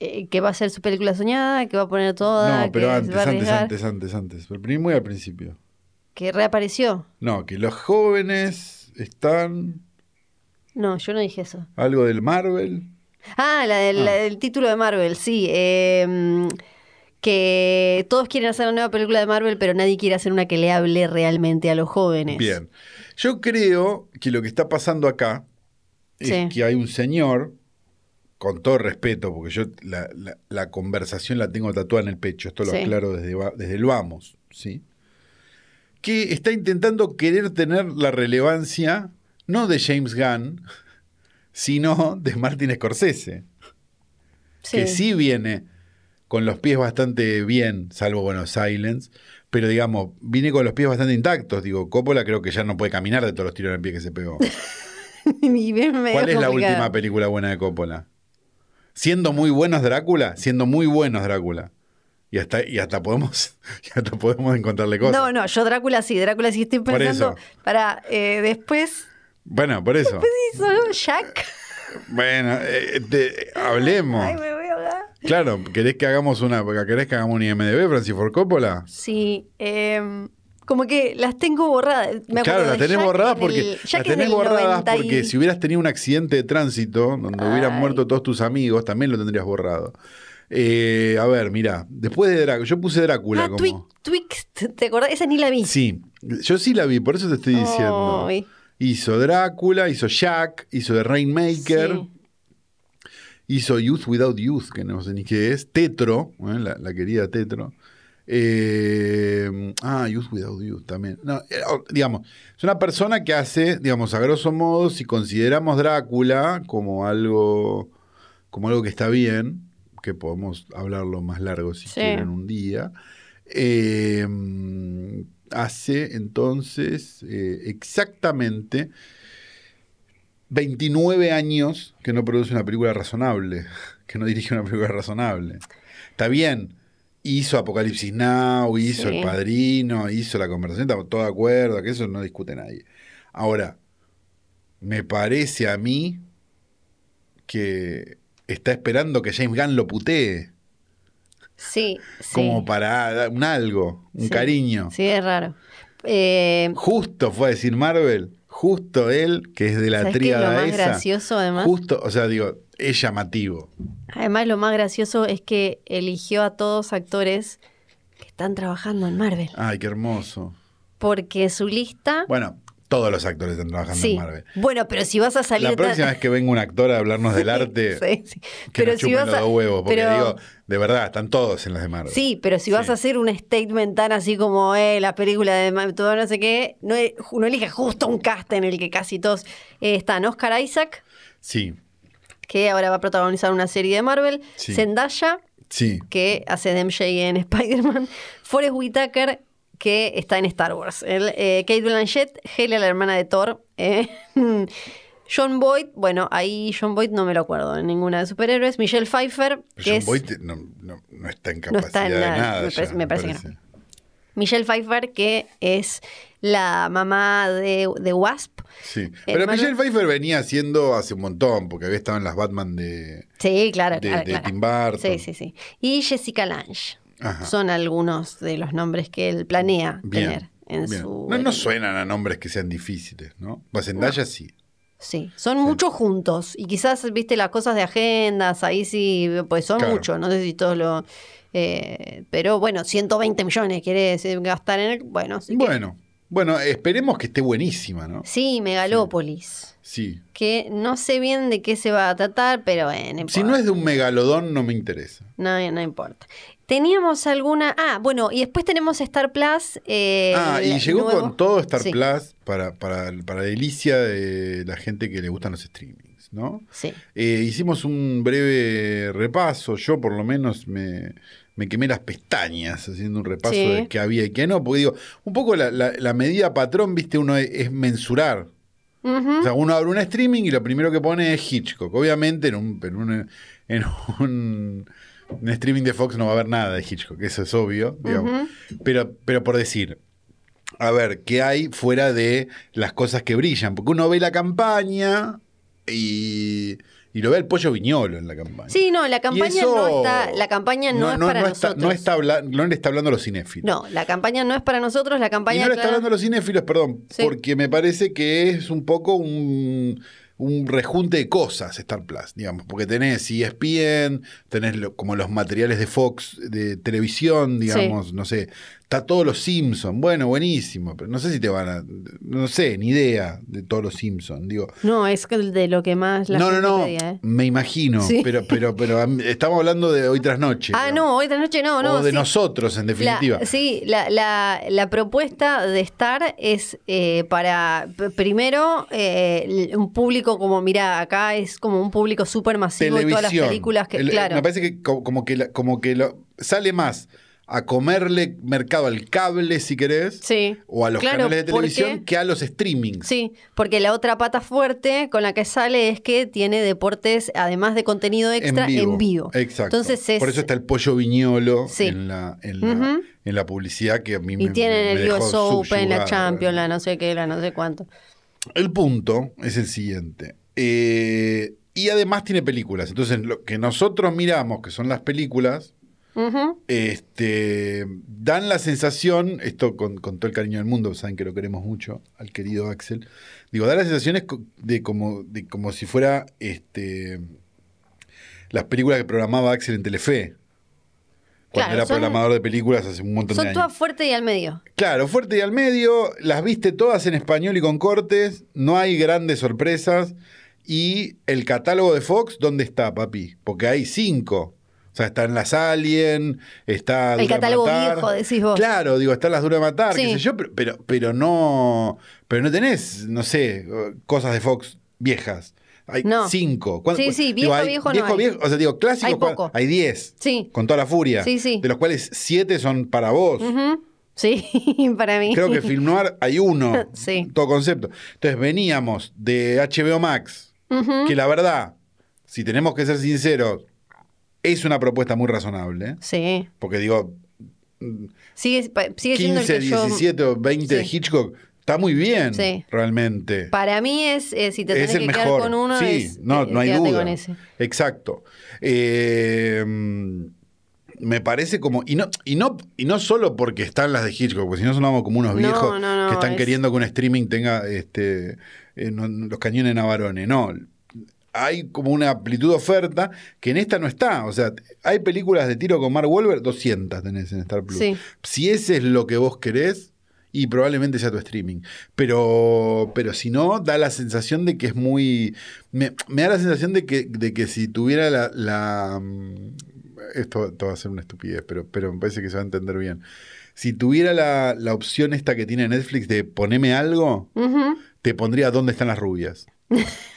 Eh, que va a ser su película soñada, que va a poner toda, no, pero que antes, antes, antes, antes, antes. Pero primero muy al principio. que reapareció. No, que los jóvenes están No, yo no dije eso. algo del Marvel. Ah, la del, Ah. la del título de Marvel, sí. eh, que todos quieren hacer una nueva película de Marvel, pero nadie quiere hacer una que le hable realmente a los jóvenes. Bien. Yo creo que lo que está pasando acá es Sí. que hay un señor, con todo respeto, porque yo la, la- la conversación la tengo tatuada en el pecho, esto lo Sí. aclaro desde, desde el vamos, ¿sí? Que está intentando querer tener la relevancia, no de James Gunn, sino de Martin Scorsese, que sí viene con los pies bastante bien, salvo, bueno, Silence, pero digamos, viene con los pies bastante intactos. Digo, Coppola creo que ya no puede caminar de todos los tiros en el pie que se pegó. Y bien medio ¿Cuál es la última película buena de Coppola? Siendo muy buenos Drácula, siendo muy buenos Drácula. Y hasta, y hasta podemos, y hasta podemos encontrarle cosas. No, no, yo Drácula sí, Drácula sí estoy pensando. Para después Bueno, por eso. hizo Jack. Bueno, eh, te- hablemos. Ay, me voy a ahogar. Claro, ¿querés que hagamos una, querés que hagamos un IMDB, Francis Ford Coppola? Sí, em, como que las tengo borradas. Me Claro, las tenés borradas porque las tenés borradas 90 y- porque si hubieras tenido un accidente de tránsito donde hubieran muerto todos tus amigos, también lo tendrías borrado. Eh, a ver, mira, después de Drácula, yo puse Drácula Ah, como. Twixt, Twixt, ¿te acordás? Esa ni la vi. Sí, yo sí la vi, por eso te estoy diciendo. Hizo Drácula, hizo Jack, hizo The Rainmaker, Sí. hizo Youth Without Youth, que no sé ni qué es, Tetro, ¿eh? la, la querida Tetro. Eh, ah, Youth Without Youth también. No, eh, oh, digamos, es una persona que hace, digamos, a grosso modo, si consideramos Drácula como algo, como algo que está bien, que podemos hablarlo más largo si Sí. quieren un día, eh, hace entonces eh, exactamente 29 años que no produce una película razonable, que no dirige una película razonable. Está bien, hizo Apocalipsis Now, hizo Sí. El Padrino, hizo La Conversación, estamos todos de acuerdo, que eso no discute nadie. Ahora, me parece a mí que está esperando que James Gunn lo putee, Sí, sí. como para un algo, un Sí. cariño. Sí, es raro. Eh, Justo fue a decir Marvel, justo él, que es de la ¿Sabes qué es lo tríada más esa. gracioso, además? Justo, o sea, digo, es llamativo. Además, lo más gracioso es que eligió a todos actores que están trabajando en Marvel. Ay, qué hermoso. Porque su lista. Bueno, todos los actores están trabajando sí. en Marvel. Bueno, pero si vas a salir. La próxima vez que venga un actor a hablarnos del arte, Sí, sí. que Pero nos si vas los a. dos huevos, porque pero- digo, de verdad, están todos en las de Marvel. Sí, pero si vas a hacer un statement tan así como eh, la película de Ma- todo no sé qué, no, e- no elige justo un cast en el que casi todos eh, están. Oscar Isaac, Sí, que ahora va a protagonizar una serie de Marvel. Sí. Zendaya, sí. que hace de MJ en Spider-Man. Forrest Whitaker, que está en Star Wars. El, eh, Kate Blanchett, Hela, la hermana de Thor. eh, John Boyd, bueno, ahí John Boyd no me lo acuerdo en ninguna de superhéroes. Michelle Pfeiffer, Pero que John es Boyd no, no- no está en No capacidad está en de nada, nada. me ya, parece- me parece que no. Michelle Pfeiffer, que es la mamá de, de Wasp. Sí. Pero Marvel- Michelle Pfeiffer venía haciendo hace un montón, porque había estado en las Batman de. Sí, claro, De- claro, de claro. Tim Burton. Sí, sí, sí. Y Jessica Lange. Ajá. Son algunos de los nombres que él planea Bien. tener en bien. su. No, no suenan a nombres que sean difíciles, ¿no? Pues Zendaya sí. Sí, son muchos juntos. Y quizás, viste, las cosas de agendas, ahí sí, pues son Claro. muchos. No sé si todos lo. eh, pero bueno, 120 millones quiere decir gastar en el. Bueno, sí. Bueno, bueno, esperemos que esté buenísima, ¿no? Sí, Megalópolis. Sí. Que no sé bien de qué se va a tratar, pero bueno. Si no es de un megalodón, no me interesa. No, no importa. Teníamos alguna. Ah, bueno, y después tenemos Star Plus. eh, ah, y llegó nuevo- con todo Star Sí. Plus para, para, para delicia de la gente que le gustan los streamings. ¿no? Sí. Eh, hicimos un breve repaso, yo por lo menos me, me quemé las pestañas haciendo un repaso Sí. de qué había y qué no, porque digo, un poco la, la- la medida patrón, viste, uno es, es mensurar. O sea, uno abre un streaming y lo primero que pone es Hitchcock. Obviamente en un, en un, en un, un streaming de Fox no va a haber nada de Hitchcock, eso es obvio, digamos. pero, pero por decir, a ver, ¿qué hay fuera de las cosas que brillan? Porque uno ve la campaña y, y lo ve el pollo viñolo en la campaña. Sí, no, la campaña no está, la campaña no, es para está, nosotros. no, está habla- no le está hablando a los cinéfilos. No, la campaña no es para nosotros, la Y campaña no le está hablando a los cinéfilos, perdón, Sí. porque me parece que es un poco un, un rejunte de cosas Star Plus, digamos, porque tenés ESPN, tenés lo- como los materiales de Fox de televisión, digamos, no sé, está todos los Simpsons, bueno, buenísimo, pero no sé si te van a, no sé, ni idea de todos los Simpsons, digo. No, es de lo que más la no, no, gente no, pedía, ¿eh? me imagino, Sí. pero, pero, pero estamos hablando de hoy tras noche. Ah, digamos. no, hoy esta noche no, no. o de sí. nosotros, en definitiva. La- sí, la, la- la propuesta de Star es eh, para, primero, eh, un público como, mira, acá es como un público súper masivo y todas las películas que, El- claro. Me parece que co- como que, la- como que lo, sale más a comerle mercado al cable, si querés, Sí. o a los Claro, canales de porque- televisión, que a los streamings. Sí, porque la otra pata fuerte con la que sale es que tiene deportes, además de contenido extra, en vivo. Exacto. Entonces es, Por eso está el pollo viñolo Sí. en, la, en, la, en la publicidad que a mí me y tienen me el US Open, la. Champions, la no sé qué, la no sé cuánto. El punto es el siguiente. Eh, y además tiene películas. Entonces, lo que nosotros miramos, que son las películas, Este, dan la sensación, esto con, con todo el cariño del mundo, saben que lo queremos mucho, al querido Axel, digo, da la sensación es co- de como, de como si fuera este, las películas que programaba Axel en Telefe. Cuando Claro, era son- programador de películas hace un montón Son de años. todas fuertes y al medio. Claro, fuerte y al medio, las viste todas en español y con cortes, no hay grandes sorpresas. Y el catálogo de Fox, ¿dónde está, papi? Porque hay cinco. O sea, están las Alien, está El catálogo Matar. viejo, decís vos. Claro, digo, están las Dura de Matar, qué sé yo, pero, pero, pero no pero no tenés, no sé, cosas de Fox viejas. Hay No. cinco. ¿Cuán- Sí, sí, digo, viejo, hay- viejo no viejo, hay. viejo, o sea, digo, clásicos, Hay poco. hay diez. Sí. Con toda la furia. Sí, sí. De los cuales siete son para vos. Sí, para mí. Creo que Film Noir hay uno. Sí. Todo concepto. Entonces veníamos de HBO Max, que la verdad, si tenemos que ser sinceros, es una propuesta muy razonable. Sí. Porque digo, Sigue, sigue siendo el 15, que yo... 17 o 20 de Sí. Hitchcock, está muy bien, Sí. realmente. Para mí es, eh, si te es tenés el que mejor. quedar con uno, sí, es, no, eh, no hay duda. con ese. Exacto. Eh, me parece como. Y no, y, no, y no solo porque están las de Hitchcock, porque si no sonamos como unos No, viejos no, no, que están es- queriendo que un streaming tenga este, eh, los cañones Navarone. No. Hay como una amplitud de oferta que en esta no está. O sea, hay películas de tiro con Mark Wahlberg, 200 tenés en Star Plus. Sí. Si ese es lo que vos querés, y probablemente sea tu streaming. Pero, pero si no, da la sensación de que es muy. Me, me da la sensación de que, de que si tuviera la. la, mm, esto, esto va a ser una estupidez, pero, pero me parece que se va a entender bien. Si tuviera la, la opción esta que tiene Netflix de poneme algo, te pondría ¿Dónde están las rubias?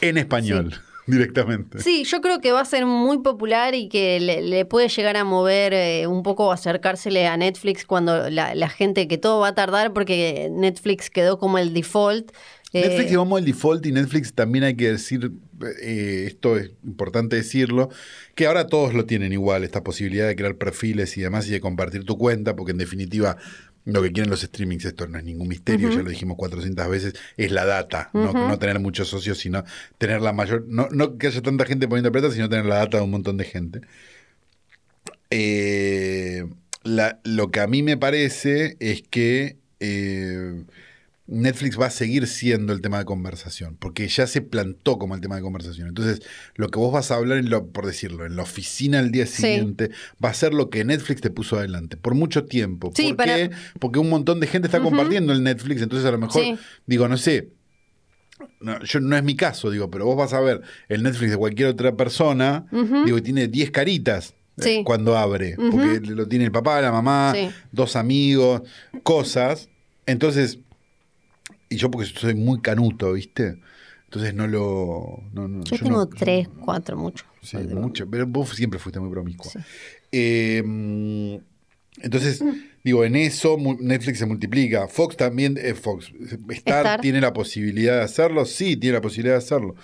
en español, directamente. Sí, yo creo que va a ser muy popular y que le, le puede llegar a mover eh, un poco, acercársele a Netflix cuando la, la gente, que todo va a tardar porque Netflix quedó como el default. Eh, Netflix llevamos el default y Netflix también hay que decir, eh, esto es importante decirlo, que ahora todos lo tienen igual, esta posibilidad de crear perfiles y demás y de compartir tu cuenta, porque en definitiva lo que quieren los streamings, esto no es ningún misterio, ya lo dijimos 400 veces, es la data, no, no tener muchos socios, sino tener la mayor, no, no que haya tanta gente poniendo plata, sino tener la data de un montón de gente. Eh, la- lo que a mí me parece es que eh, Netflix va a seguir siendo el tema de conversación, porque ya se plantó como el tema de conversación. Entonces, lo que vos vas a hablar, en lo, por decirlo, en la oficina el día Sí. siguiente, va a ser lo que Netflix te puso adelante, por mucho tiempo. Sí, ¿Por para- qué? Porque un montón de gente está compartiendo el Netflix, entonces a lo mejor, Sí. digo, no sé, no, yo, no es mi caso, digo, pero vos vas a ver el Netflix de cualquier otra persona, digo, y tiene 10 caritas. eh. Cuando abre, porque lo tiene el papá, la mamá, Sí. dos amigos, cosas. Entonces, y yo porque soy muy canuto, ¿viste? Entonces no lo. no- no, Yo yo tengo no- tres, cuatro, mucho. Sí, mucho. Pero vos siempre fuiste muy promiscua. Sí. Eh, entonces, Mm. digo, en eso Netflix se multiplica. Fox también, eh, Fox, Star, Star. tiene la posibilidad de hacerlo, sí, tiene la posibilidad de hacerlo.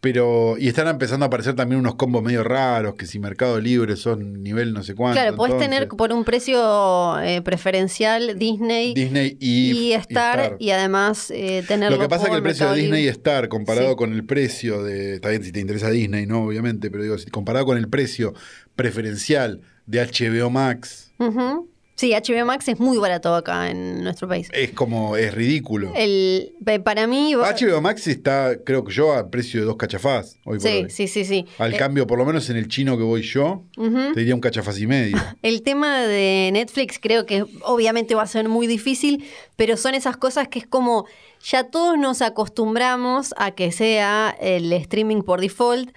Pero, y están empezando a aparecer también unos combos medio raros, que si Mercado Libre son nivel no sé cuánto. Claro, podés entonces, tener por un precio eh, preferencial Disney, Disney y, y, Star, Star. y además eh, tenerlo Lo que pasa es que el precio de Disney y. Star, comparado Sí. con el precio de. Está bien si te interesa Disney, ¿no? Obviamente, pero digo, si comparado con el precio preferencial de HBO Max, Ujú. Sí, HBO Max es muy barato acá en nuestro país. es como. es ridículo. El, para mí... HBO Max está, creo que yo, al precio de dos cachafás hoy por sí, hoy. sí, sí, sí. Al Eh, cambio, por lo menos en el chino que voy yo, ujú. te diría un cachafaz y medio. El tema de Netflix creo que obviamente va a ser muy difícil, pero son esas cosas que es como ya todos nos acostumbramos a que sea el streaming por default,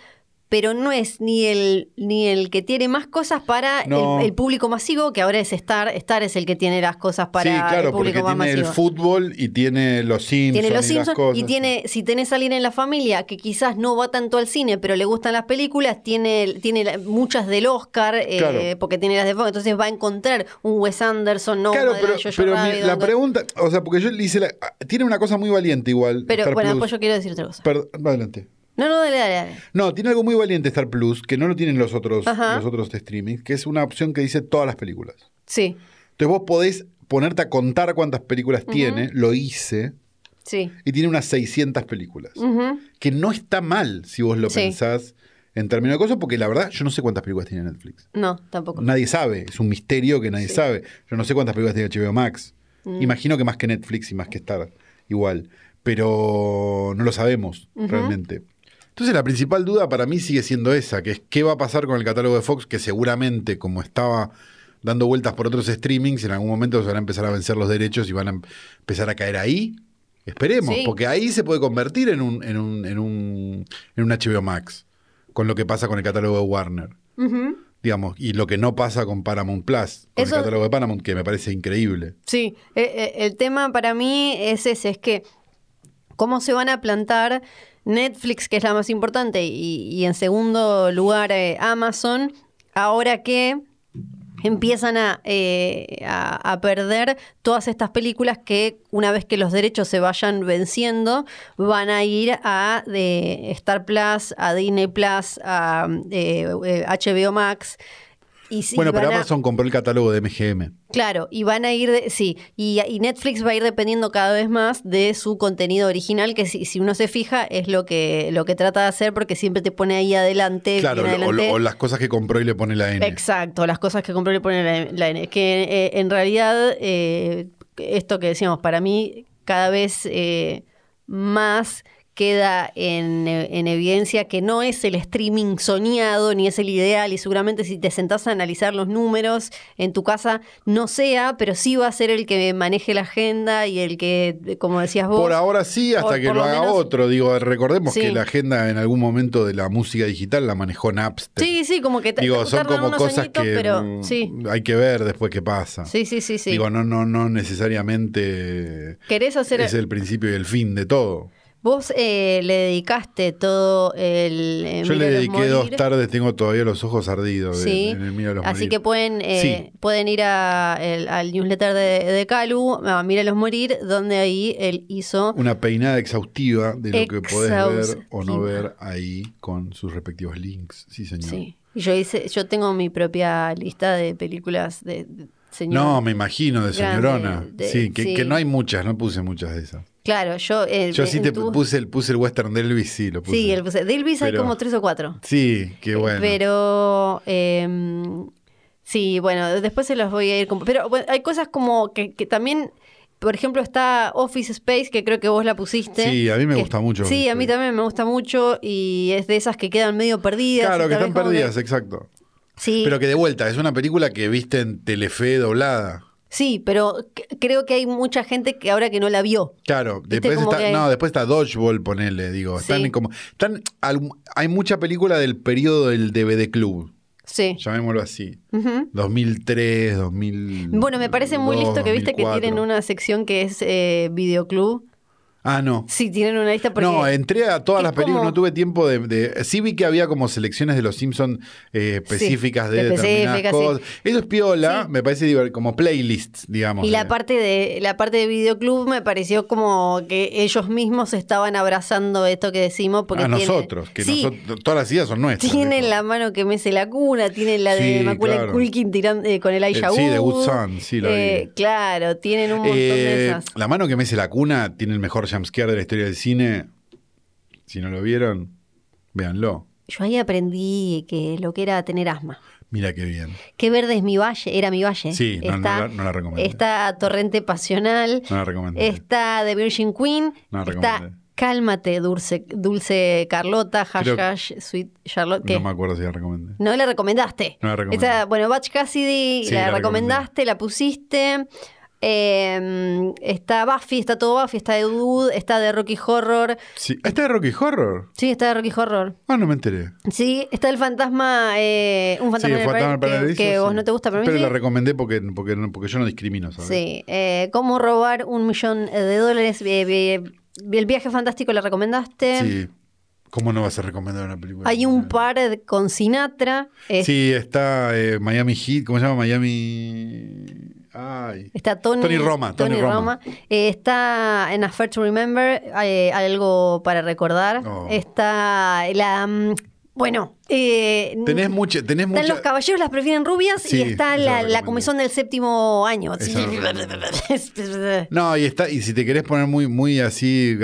pero no es ni el ni el que tiene más cosas para No. el, el público masivo, que ahora es Star. Star es el que tiene las cosas para sí, claro, el porque público más tiene el fútbol y tiene los Simpsons. Tiene los y las Simpsons cosas. y tiene, si tenés a alguien en la familia que quizás no va tanto al cine, pero le gustan las películas, tiene, tiene muchas del Oscar, eh, Claro. porque tiene las de Fox, entonces va a encontrar un Wes Anderson, no Claro, pero, mi- la pregunta, o sea, porque yo le hice la. Tiene una cosa muy valiente igual. Pero Star bueno, Plus. después yo quiero decir otra cosa. Perdón, adelante. No, no, dale, dale, dale. No, tiene algo muy valiente Star Plus, que no lo tienen los otros, Ajá. los otros streamings, que es una opción que dice todas las películas. Sí, Entonces vos podés ponerte a contar cuántas películas tiene, lo hice, sí. y tiene unas 600 películas. Que no está mal si vos lo Sí. pensás en términos de cosas, porque la verdad yo no sé cuántas películas tiene Netflix. No, tampoco. Nadie sabe, es un misterio que nadie Sí. sabe. Yo no sé cuántas películas tiene HBO Max. Mm. Imagino que más que Netflix y más que Star, igual. Pero no lo sabemos realmente. Entonces la principal duda para mí sigue siendo esa, que es qué va a pasar con el catálogo de Fox, que seguramente como estaba dando vueltas por otros streamings, en algún momento se van a empezar a vencer los derechos y van a em- empezar a caer ahí. Esperemos, Sí. porque ahí se puede convertir en un, en un, en un, en un HBO Max, con lo que pasa con el catálogo de Warner digamos, y lo que no pasa con Paramount Plus, con Eso- el catálogo de Paramount, que me parece increíble. Sí, eh, eh, el tema para mí es ese, es que cómo se van a plantar Netflix, que es la más importante, y, y en segundo lugar eh, Amazon, ahora que empiezan a, eh, a, a perder todas estas películas que una vez que los derechos se vayan venciendo, van a ir a de Star Plus, a Disney Plus, a eh, eh, HBO Max. Y, sí, bueno, pero a- Amazon compró el catálogo de MGM. Claro, y van a ir, de, sí, y, y Netflix va a ir dependiendo cada vez más de su contenido original, que si, si uno se fija es lo que, lo que trata de hacer porque siempre te pone ahí adelante. Claro, o, las cosas que compró y le pone la N. Exacto, las cosas que compró y le ponen la, la N. Que eh, en realidad, eh, esto que decíamos, para mí cada vez eh, más queda en, eh, en evidencia que no es el streaming soñado ni es el ideal y seguramente si te sentás a analizar los números en tu casa no sea, pero sí va a ser el que maneje la agenda y el que, como decías vos... Por ahora sí, hasta por- que por lo lo haga otro. Digo, recordemos Sí. que la agenda en algún momento de la música digital la manejó Napster. Sí, sí, como que t- Digo, son como cosas añitos, que pero mm, sí. hay que ver después qué pasa. Sí, sí, sí, sí. Digo, no, no, no necesariamente ¿Querés hacer es el principio y el fin de todo. Vos eh, le dedicaste todo el. eh, Yo le dediqué dos tardes, tengo todavía los ojos ardidos Sí. en el Míralos Así morir. que pueden, eh, Sí. pueden ir a el- al newsletter de, de Calu, a Míralos Morir, donde ahí él hizo. Una peinada exhaustiva de lo que podés ver o no ver ahí con sus respectivos links. Sí, señor. Sí. Yo hice, yo tengo mi propia lista de películas de, de señor. No, me imagino, de Grande, señorona. de- sí, que, sí. que no hay muchas, no puse muchas de esas. Claro, yo. eh, Yo sí te tu- puse, el, puse el western de Elvis, sí, lo puse. Sí, el puse. De Elvis hay como tres o cuatro. Sí, qué bueno. Pero eh, sí, bueno, después se los voy a ir. comp- Pero bueno, hay cosas como que, que también, por ejemplo, está Office Space, que creo que vos la pusiste. Sí, a mí me que- gusta mucho Sí, a mí también me gusta mucho y es de esas que quedan medio perdidas. Claro, que están perdidas, exacto. Sí, Pero que de vuelta, es una película que viste en Telefe doblada. Sí, pero creo que hay mucha gente que ahora que no la vio. Claro, después está, no, después está Dodgeball, ponele, digo. Están Sí. como, están, hay mucha película del periodo del DVD Club, Sí. llamémoslo así. Ujú. 2003, 2000. Bueno, me parece muy listo que viste que tienen una sección que es eh, videoclub. Ah, no. Sí, tienen una lista porque... No, entré a todas las películas, como- no tuve tiempo de, de- Sí vi que había como selecciones de los Simpsons eh, específicas de específicas, determinadas sí. cosas. Eso es piola, Sí. me parece como playlists, digamos. Y la de- parte de la parte de videoclub me pareció como que ellos mismos estaban abrazando esto que decimos porque a nosotros, que sí, nosotros, todas las ideas son nuestras. tienen la mano que mece la cuna, tienen la de Sí, Macaulay claro. Culkin tirando eh, con el Elijah Eh, sí, de Wood. Son, sí, lo Eh, vi. Claro, tienen un montón de Eh, esas. la mano que mece la cuna tiene el mejor jumpscare de la historia del cine. Si no lo vieron, véanlo. Yo ahí aprendí que lo que era tener asma. Mira qué bien. Qué verde es mi valle, era mi valle. Sí, no, no la- no la recomendé. Está Torrente Pasional, No la recomendé. está The Virgin Queen, No la está recomendé. Cálmate, Dulce, Dulce Carlota, Hash Hash, Sweet Charlotte. ¿qué? No me acuerdo si la recomendé. No la recomendaste. No la recomendé. Esta, bueno, Batch Cassidy Sí, la, la recomendaste, la pusiste. Eh, está Buffy, está todo Buffy, está de Wood, está de Rocky Horror. Sí. ¿Está de Rocky Horror? Sí, está de Rocky Horror. Ah, no me enteré. Sí, está el fantasma, eh, un fantasma, sí, en el Fantasma del Paradiso, que, que vos no te gusta, pero Pero la recomendé porque, porque, porque yo no discrimino, ¿sabes? Sí, eh, cómo robar un millón de dólares. eh, eh, el viaje fantástico la recomendaste. Sí. ¿Cómo no vas a recomendar una película? Hay un par con Sinatra. eh, Sí, está eh, Miami Heat, ¿cómo se llama? Miami... Ay. Está Tony, Tony Roma, Tony Roma. Eh, está en Affair to Remember, eh, algo para recordar. Oh. Está la. mm, Bueno, eh, Tenés mucha... Tenés están mucha... los caballeros, las prefieren rubias Sí, y está la la, del séptimo año. No, y está, y si te querés poner muy, muy así,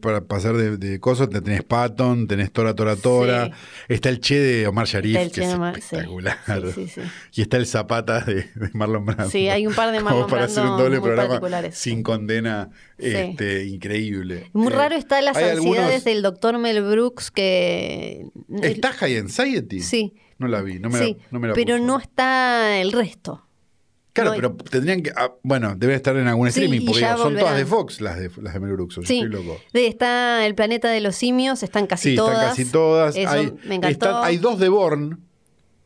para pasar de, de cosas, te tenés Patton, tenés Tora Tora Tora, Sí. está el Che de Omar Sharif, Está el que Che es de Omar, espectacular. Sí. Y está el Zapata de, de Marlon Brando. Sí, hay un par de Como Marlon para hacer un doble programa sin condena, este, increíble. Muy Eh, raro está las ansiedades algunos- del doctor Mel Brooks que... ¿Está High Anxiety? Sí. No la vi, no me sí, la, no me la pero puso. no está el resto. Claro, no hay- pero tendrían que. ah, bueno, deben estar en algún Sí, streaming, porque son todas de. Fox las de, las de Mel Brooks. o yo Sí, estoy loco. de- está el planeta de los simios, están casi sí, todas. están casi todas. Eso hay, me encantó. hay dos de Born.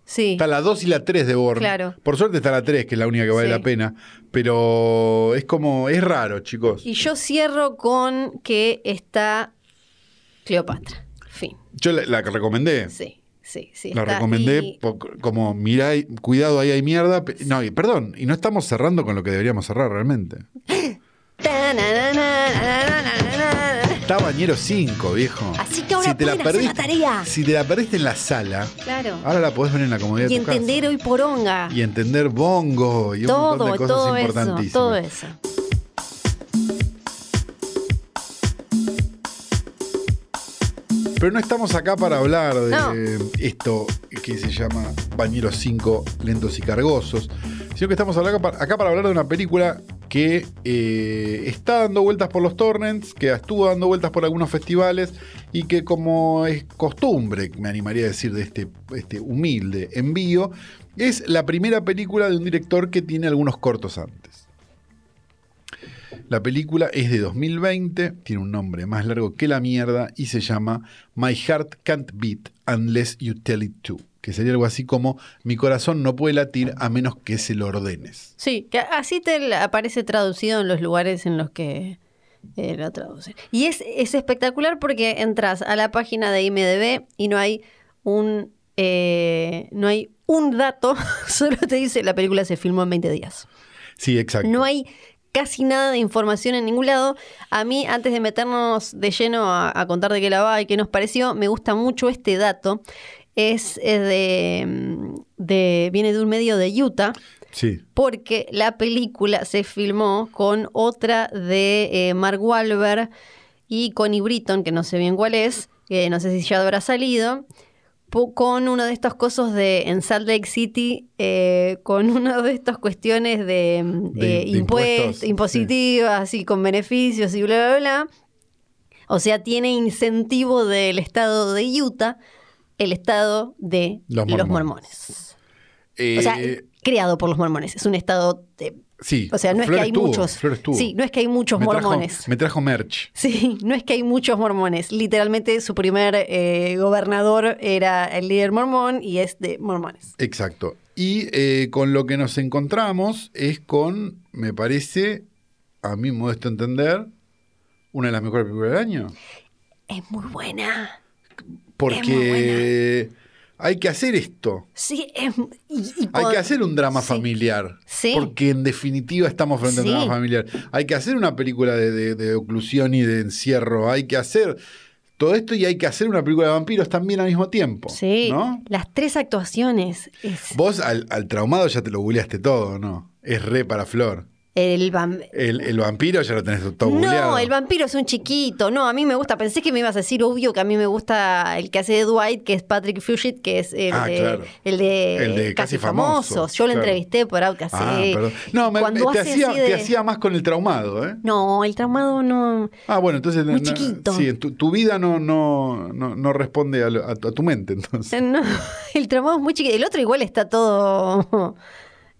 Sí. Está la 2 y la 3 de Born. Claro. Por suerte está la 3, que es la única que vale Sí. la pena. Pero es como. Es raro, chicos. Y yo cierro con que está Cleopatra. Yo la, la recomendé. Sí, sí, sí. La recomendé Y- como, mirá, cuidado, ahí hay mierda. No, y perdón, y no estamos cerrando con lo que deberíamos cerrar realmente. Está Bañero 5, viejo. Así que ahora te la pueden hacer la perdiste- tarea. Si te la perdiste en la sala, Claro. ahora la podés ver en la comodidad Y de tu casa. entender hoy poronga. Y entender bongo y un montón todo, de cosas todo eso, todo eso. Pero no estamos acá para hablar de No. esto que se llama Bañeros 5 lentos y cargosos, sino que estamos acá para, acá para hablar de una película que eh, está dando vueltas por los torrents, que estuvo dando vueltas por algunos festivales y que como es costumbre, me animaría a decir, de este, este humilde envío, es la primera película de un director que tiene algunos cortos antes. La película es de 2020, tiene un nombre más largo que la mierda y se llama My Heart Can't Beat Unless You Tell It To, que sería algo así como Mi corazón no puede latir a menos que se lo ordenes. Sí, que así te aparece traducido en los lugares en los que eh, lo traducen. Y es, es espectacular porque entras a la página de IMDB y no hay un eh, no hay un dato, solo te dice la película se filmó en 20 días. Sí, exacto. No hay casi nada de información en ningún lado. A mí, antes de meternos de lleno a, a contar de qué la va y qué nos pareció, me gusta mucho este dato. Es, eh, de, mm, de- viene de un medio de Utah, Sí, porque la película se filmó con otra de eh, Mark Wahlberg y Connie Britton, que no sé bien cuál es, que no sé si ya habrá salido, con uno de estos cosos de en Salt Lake City, eh, con una de estas cuestiones de, mm, De- eh, de impuestos, impositivas y con beneficios y bla, bla, bla. O sea, tiene incentivo del estado de Utah, el estado de Los mormones. Eh, O sea, creado por los mormones. Es un estado de- sí. O sea, no es que hay muchos. Sí, no es que hay muchos Me trajo- mormones. me trajo merch. Sí, no es que hay muchos mormones. Literalmente su primer eh, gobernador era el líder mormón y es de mormones. Exacto. Y eh, con lo que nos encontramos es con, me parece, a mi modesto entender, una de las mejores películas del año? Es muy buena. Porque hay que hacer esto. Sí, es, y- y Hay que hacer un drama Sí. familiar. Sí. Porque en definitiva estamos frente a un drama familiar. Hay que hacer una película de, de- de oclusión y de encierro. Hay que hacer todo esto y hay que hacer una película de vampiros también al mismo tiempo. Sí, ¿No? las tres actuaciones. Es Vos al, al traumado ya te lo googleaste todo, ¿no? Es re para Flor. El vam- El, el vampiro ya lo tenés todo googleado. No, el vampiro es un chiquito. No, a mí me gusta. Pensé que me ibas a decir, obvio, que a mí me gusta el que hace de Dwight, que es Patrick Fugit, que es el, Ah, de, claro. el de El de Casi Famoso, Yo lo entrevisté por Outcast. Ah. No, me- Cuando te, hacía, te de- hacía más con el traumado, ¿eh? No, el traumado no. Ah, bueno, entonces Muy no- chiquito. sí, tu, tu vida no, no, no, no responde a, a tu, a tu mente, entonces. No, el traumado es muy chiquito. El otro igual está todo.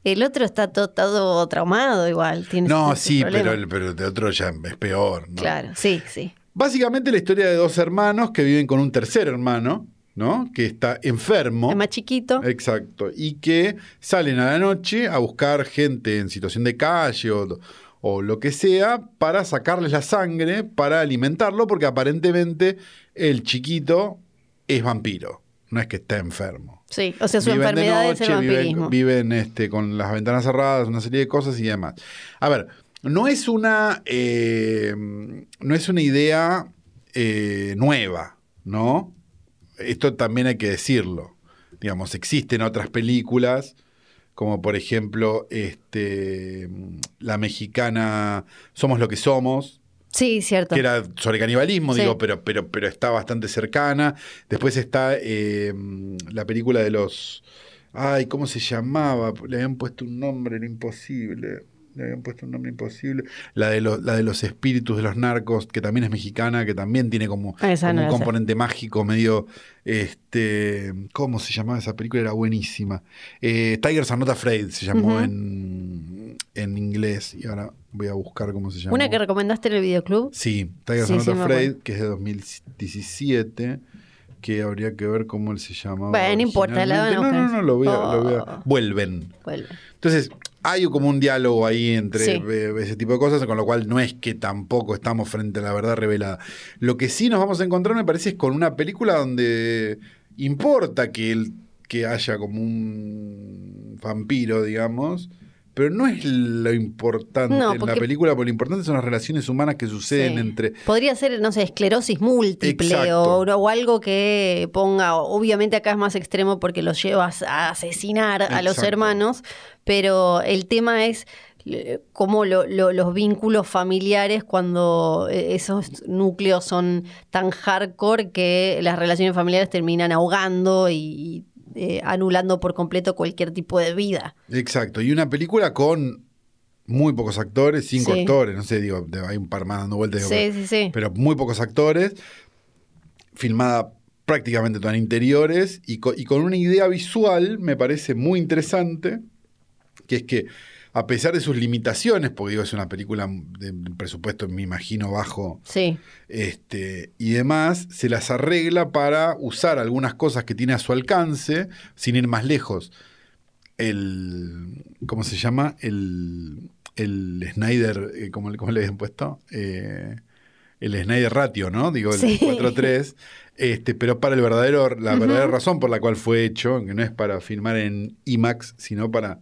El otro está todo, todo traumado igual. Tiene No, sí, pero, el- pero el otro ya es peor, ¿no? Claro, sí, sí. Básicamente la historia de dos hermanos que viven con un tercer hermano, ¿no? Que está enfermo. Es más chiquito. Exacto. Y que salen a la noche a buscar gente en situación de calle o, o lo que sea para sacarles la sangre, para alimentarlo, porque aparentemente el chiquito es vampiro. No es que está enfermo. Sí, o sea, su Viven de enfermedad es el viven- vampirismo. Viven, este, con las ventanas cerradas, una serie de cosas y demás. A ver, no es una, eh, no es una idea eh, nueva, ¿no? Esto también hay que decirlo. Digamos, existen otras películas, como por ejemplo este, la mexicana Somos lo que somos, Sí, cierto. que era sobre canibalismo, Sí. digo, pero, pero, pero está bastante cercana. Después está eh, la película de los. Ay, ¿cómo se llamaba? Le habían puesto un nombre, lo imposible. Le habían puesto un nombre imposible. La de, los, la de los espíritus de los narcos, que también es mexicana, que también tiene como, Ah, esa como no un sé. componente mágico, medio. este ¿Cómo se llamaba esa película? Era buenísima. Eh, Tigers are not afraid se llamó en, en inglés. Y ahora voy a buscar cómo se llama. Una que recomendaste en el videoclub. Sí, Tigers Sí, sí, Not me Afraid, que es de 2017, que habría que ver cómo él se llamaba. Bueno, no importa, la van a originalmente. No, no, buscar. no, lo voy a, lo voy a- Oh. Vuelven. Vuelve. Entonces, hay como un diálogo ahí entre Sí. eh, ese tipo de cosas, con lo cual no es que tampoco estamos frente a la verdad revelada. Lo que sí nos vamos a encontrar, me parece, es con una película donde importa que, el, que haya como un vampiro, digamos, pero no es lo importante No, en la película, porque lo importante son las relaciones humanas que suceden Sí. entre... Podría ser, no sé, esclerosis múltiple o, o algo que ponga, obviamente acá es más extremo porque los llevas a asesinar a los hermanos, pero el tema es eh, cómo lo- lo- los vínculos familiares cuando eh, esos núcleos son tan hardcore que las relaciones familiares terminan ahogando y, y, eh, anulando por completo cualquier tipo de vida. Exacto, y una película con muy pocos actores, cinco Sí. actores, no sé, digo, hay un par más dando vueltas, digo, Sí, pero, sí, sí. pero muy pocos actores, filmada prácticamente toda en interiores y con, una idea visual, me parece muy interesante, que es que a pesar de sus limitaciones, porque digo, es una película de presupuesto, me imagino, bajo, Sí, este, y demás, se las arregla para usar algunas cosas que tiene a su alcance, sin ir más lejos. El, ¿cómo se llama? El, el Snyder, eh, ¿cómo, le- cómo le habían puesto? Eh, el Snyder Ratio, ¿no? Digo, el Sí. 4-3. Este, pero para el verdadero, la verdadera razón por la cual fue hecho, que no es para filmar en IMAX, sino para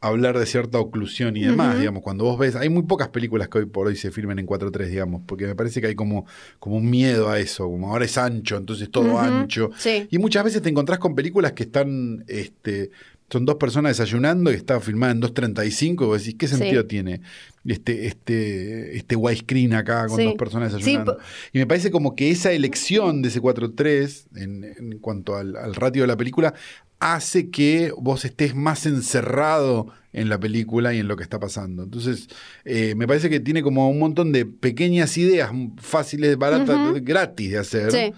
hablar de cierta oclusión y demás, digamos, cuando vos ves, hay muy pocas películas que hoy por hoy se filmen en 4.3, digamos, porque me parece que hay como, como un miedo a eso, como ahora es ancho, entonces todo ancho. sí. Y muchas veces te encontrás con películas que están, este, son dos personas desayunando y está filmada en 2.35, y vos decís, ¿qué Sí. sentido tiene este, este, este widescreen acá con Sí. dos personas desayunando? Y me parece como que esa elección de ese 4.3 en, en cuanto al, al ratio de la película hace que vos estés más encerrado en la película y en lo que está pasando. Entonces, eh, me parece que tiene como un montón de pequeñas ideas fáciles, baratas, gratis de hacer. Sí.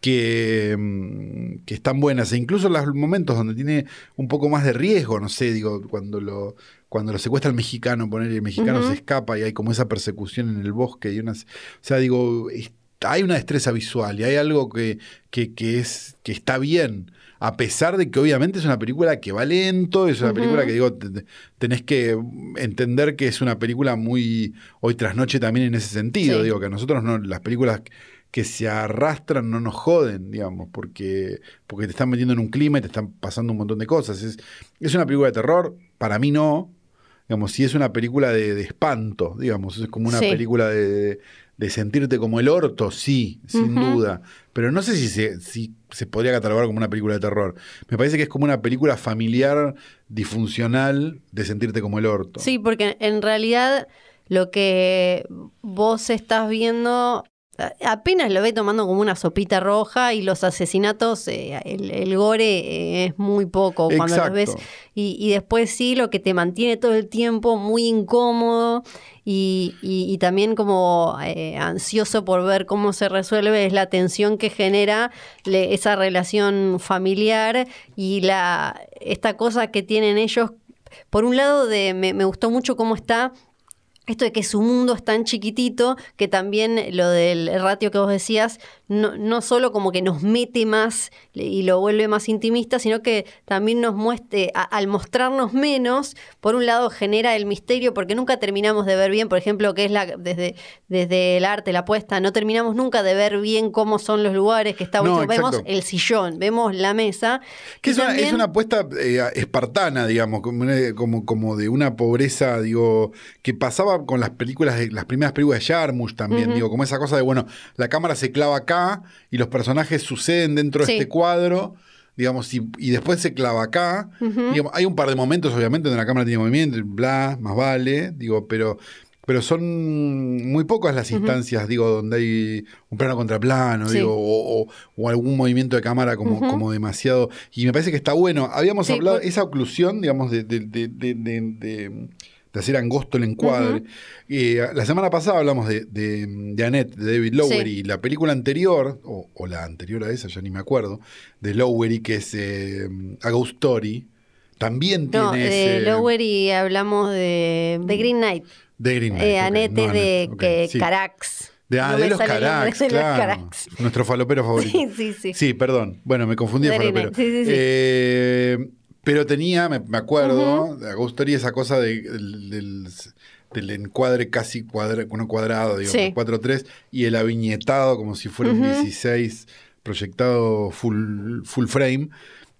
Que, mm, que están buenas. E incluso los momentos donde tiene un poco más de riesgo, no sé, digo, cuando lo, cuando lo secuestra el mexicano, poner el mexicano se escapa y hay como esa persecución en el bosque y unas. O sea, digo, hay una destreza visual y hay algo que, que, que es, que está bien. A pesar de que obviamente es una película que va lento, es una película que digo, tenés que entender que es una película muy hoy tras noche también en ese sentido, digo que a nosotros no las películas que se arrastran no nos joden, digamos, porque, porque te están metiendo en un clima y te están pasando un montón de cosas. Es, es una película de terror, para mí no, digamos, si es una película de, espanto, digamos, es como una película de, de, sentirte como el orto, sí, sin duda, pero no sé si se, si se podría catalogar como una película de terror. Me parece que es como una película familiar, disfuncional, de sentirte como el orto. Sí, porque en realidad lo que vos estás viendo apenas lo ve tomando como una sopita roja y los asesinatos, eh, el, gore eh, es muy poco cuando los ves. Y, después sí, lo que te mantiene todo el tiempo muy incómodo y, también como eh, ansioso por ver cómo se resuelve es la tensión que genera esa relación familiar y la esta cosa que tienen ellos. Por un lado, de, me, me gustó mucho cómo está esto de que su mundo es tan chiquitito que también lo del ratio que vos decías no, no solo como que nos mete más y lo vuelve más intimista, sino que también nos muestre, al mostrarnos menos, por un lado genera el misterio, porque nunca terminamos de ver bien, por ejemplo, que es la desde, desde el arte, la apuesta, no terminamos nunca de ver bien cómo son los lugares que está Vemos el sillón, vemos la mesa. Que es, una, apuesta eh, espartana, digamos, como, como, como, de una pobreza, digo, que pasaba con las películas, de, las primeras películas de Jarmusch también, digo, como esa cosa de, bueno, la cámara se clava acá y los personajes suceden dentro de este cuadro digamos, y, después se clava acá. hay un par de momentos, obviamente, donde la cámara tiene movimiento, bla, más vale, digo, pero, pero son muy pocas las instancias, digo, donde hay un plano contra plano, digo, o, algún movimiento de cámara como, como demasiado. Y me parece que está bueno. Habíamos hablado, esa oclusión, digamos, de de hacer angosto el encuadre. Eh, la semana pasada hablamos de, de, Annette, de David Lowery, y la película anterior, o, la anterior a esa, ya ni me acuerdo, de Lowery, que es eh, A Ghost Story, también tiene no, de Lowery hablamos de, de, Green Knight. De Green Knight. Eh, Annette de que, Carax. De, ah, de los Carax, claro. Nuestro falopero favorito. Sí, sí, sí. Sí, perdón. Bueno, me confundí de falopero. Sí, sí, sí. Pero tenía, me, acuerdo, de Agustori esa cosa de, del, del, encuadre casi cuadra, cuadrado, digo, 4-3, y el aviñetado como si fuera un 16 proyectado full, full frame,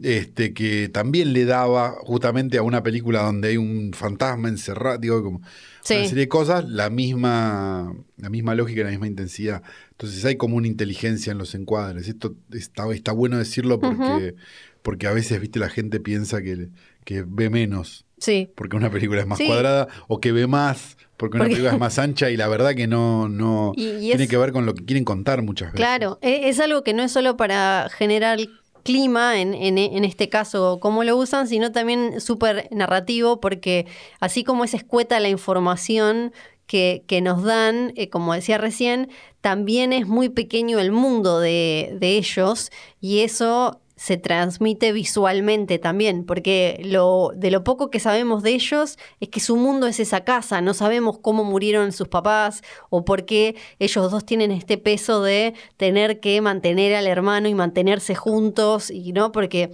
este, que también le daba justamente a una película donde hay un fantasma encerrado, digo, como una serie de cosas, la misma, la misma lógica, la misma intensidad. Entonces hay como una inteligencia en los encuadres. Esto está, está bueno decirlo porque porque a veces, viste, la gente piensa que, que ve menos. Sí. Porque una película es más cuadrada, o que ve más porque una película es más ancha y la verdad que no, no tiene que ver con lo que quieren contar muchas veces. Claro, e, es algo que no es solo para generar clima, en, en, este caso, cómo lo usan, sino también súper narrativo, porque así como es escueta la información que, que nos dan, eh, como decía recién, también es muy pequeño el mundo de, de ellos y eso se transmite visualmente también, porque lo, de lo poco que sabemos de ellos es que su mundo es esa casa, no sabemos cómo murieron sus papás o por qué ellos dos tienen este peso de tener que mantener al hermano y mantenerse juntos, y no, porque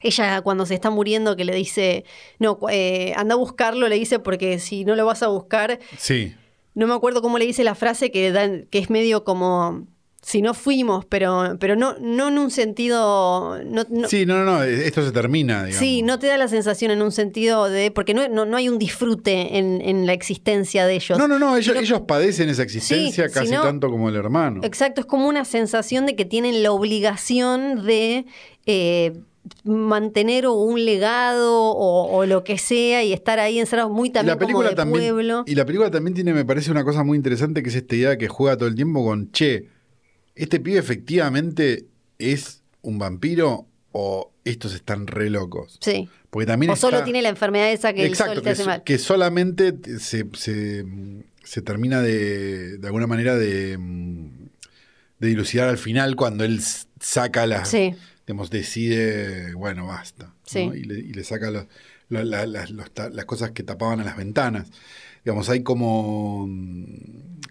ella cuando se está muriendo que le dice, no, eh, anda a buscarlo, le dice, porque si no lo vas a buscar... Sí. No me acuerdo cómo le dice la frase que, dan, que es medio como si no fuimos, pero, pero no, no en un sentido... No, Sí, no, no, no, esto se termina, digamos. Sí, no te da la sensación en un sentido de... Porque no, no, hay un disfrute en, en, la existencia de ellos. No, no, no, ellos, ellos padecen esa existencia casi tanto como el hermano. Exacto, es como una sensación de que tienen la obligación de... Eh, mantener un legado o, lo que sea y estar ahí encerrados muy también como de pueblo. Y la película también tiene, me parece, una cosa muy interesante que es esta idea que juega todo el tiempo con, che, ¿este pibe efectivamente es un vampiro o estos están re locos? Sí. Porque también o solo tiene la enfermedad esa que el sol te hace mal. Que solamente se, se, termina de, de alguna manera de, de dilucidar al final cuando él saca las... Sí. Digamos, decide, bueno, basta. Sí. Y, le, saca las cosas que tapaban a las ventanas. Digamos, hay como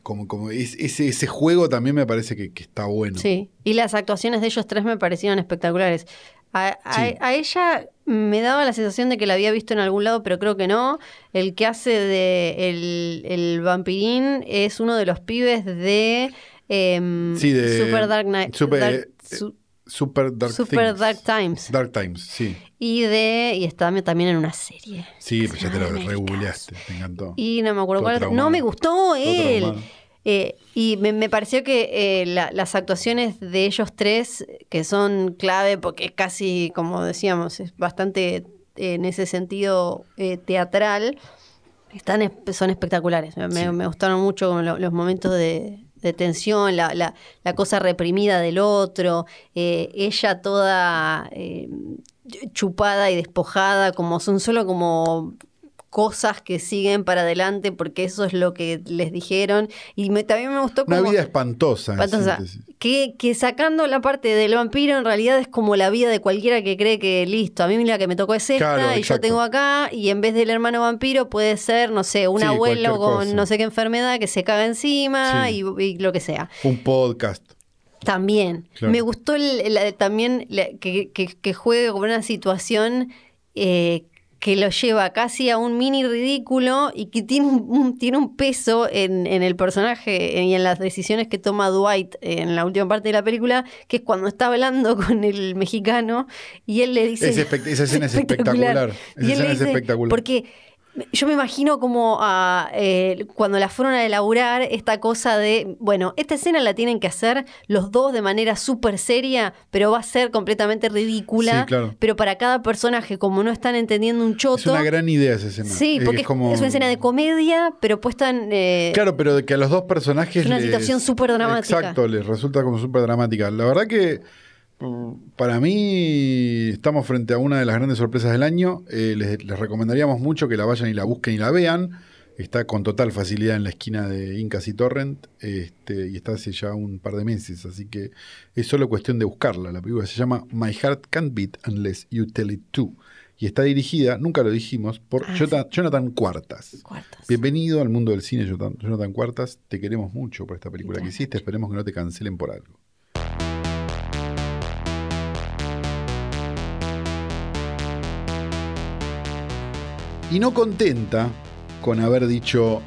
como, como ese, ese juego también me parece que, está bueno. Sí, y las actuaciones de ellos tres me parecieron espectaculares. A, a- Sí. a ella me daba la sensación de que la había visto en algún lado, pero creo que no. El que hace de el, el vampirín es uno de los pibes de, em, Sí, de Super Dark Knight. Super, Dark- eh, su- Super Dark Super Things. Dark Times. Dark Times, sí. Y de. Y está también en una serie. Sí, pues ya te lo Américas. reguleaste, me encantó. Y no me acuerdo Todo cuál. traumado. No me gustó él. Eh, y me, me pareció que eh, la- las actuaciones de ellos tres, que son clave, porque es casi, como decíamos, es bastante eh, en ese sentido teatral, están, son espectaculares. Me, Sí. me gustaron mucho como lo- los momentos de, de tensión, la, la- la cosa reprimida del otro, eh, ella toda eh, chupada y despojada, como son solo como cosas que siguen para adelante porque eso es lo que les dijeron y me- también me gustó como Una vida espantosa. espantosa, que, que sacando la parte del vampiro en realidad es como la vida de cualquiera que cree que listo, a mí la que me tocó es esta Claro, y yo tengo acá y en vez del hermano vampiro puede ser, no sé, un Sí, abuelo con cosa. no sé qué enfermedad que se caga encima Sí. y, y lo que sea. Un podcast. También. Claro. Me gustó el- también la- que, que, que juegue con una situación eh, que lo lleva casi a un mini ridículo y que tiene un, tiene un peso en, en el personaje y en las decisiones que toma Dwight en la última parte de la película, que es cuando está hablando con el mexicano y él le dice... Es esa escena es espectacular. Esa Y él escena le es espectacular. Porque yo me imagino como a, eh, cuando la fueron a elaborar esta cosa de, bueno, esta escena la tienen que hacer los dos de manera súper seria, pero va a ser completamente ridícula. Sí, claro. Pero para cada personaje, como no están entendiendo un choto. Es una gran idea esa escena. Sí, porque que es, como- es una escena de comedia, pero puesta en. eh, Claro, pero de que a los dos personajes. Es una les- situación súper dramática. Exacto, les resulta como súper dramática. La verdad que para mí estamos frente a una de las grandes sorpresas del año. Eh, les, les recomendaríamos mucho que la vayan y la busquen y la vean. Está con total facilidad en la esquina de Incas y Torrent este, y está hace ya un par de meses, así que es solo cuestión de buscarla. La película se llama My Heart Can't Beat Unless You Tell It To y está dirigida, nunca lo dijimos, por Ah, Jonathan, Jonathan Cuartas. cuartas. Bienvenido al mundo del cine, Jonathan, Jonathan Cuartas. Te queremos mucho por esta película que hiciste. Esperemos que no te cancelen por algo. Y no contenta con haber dicho,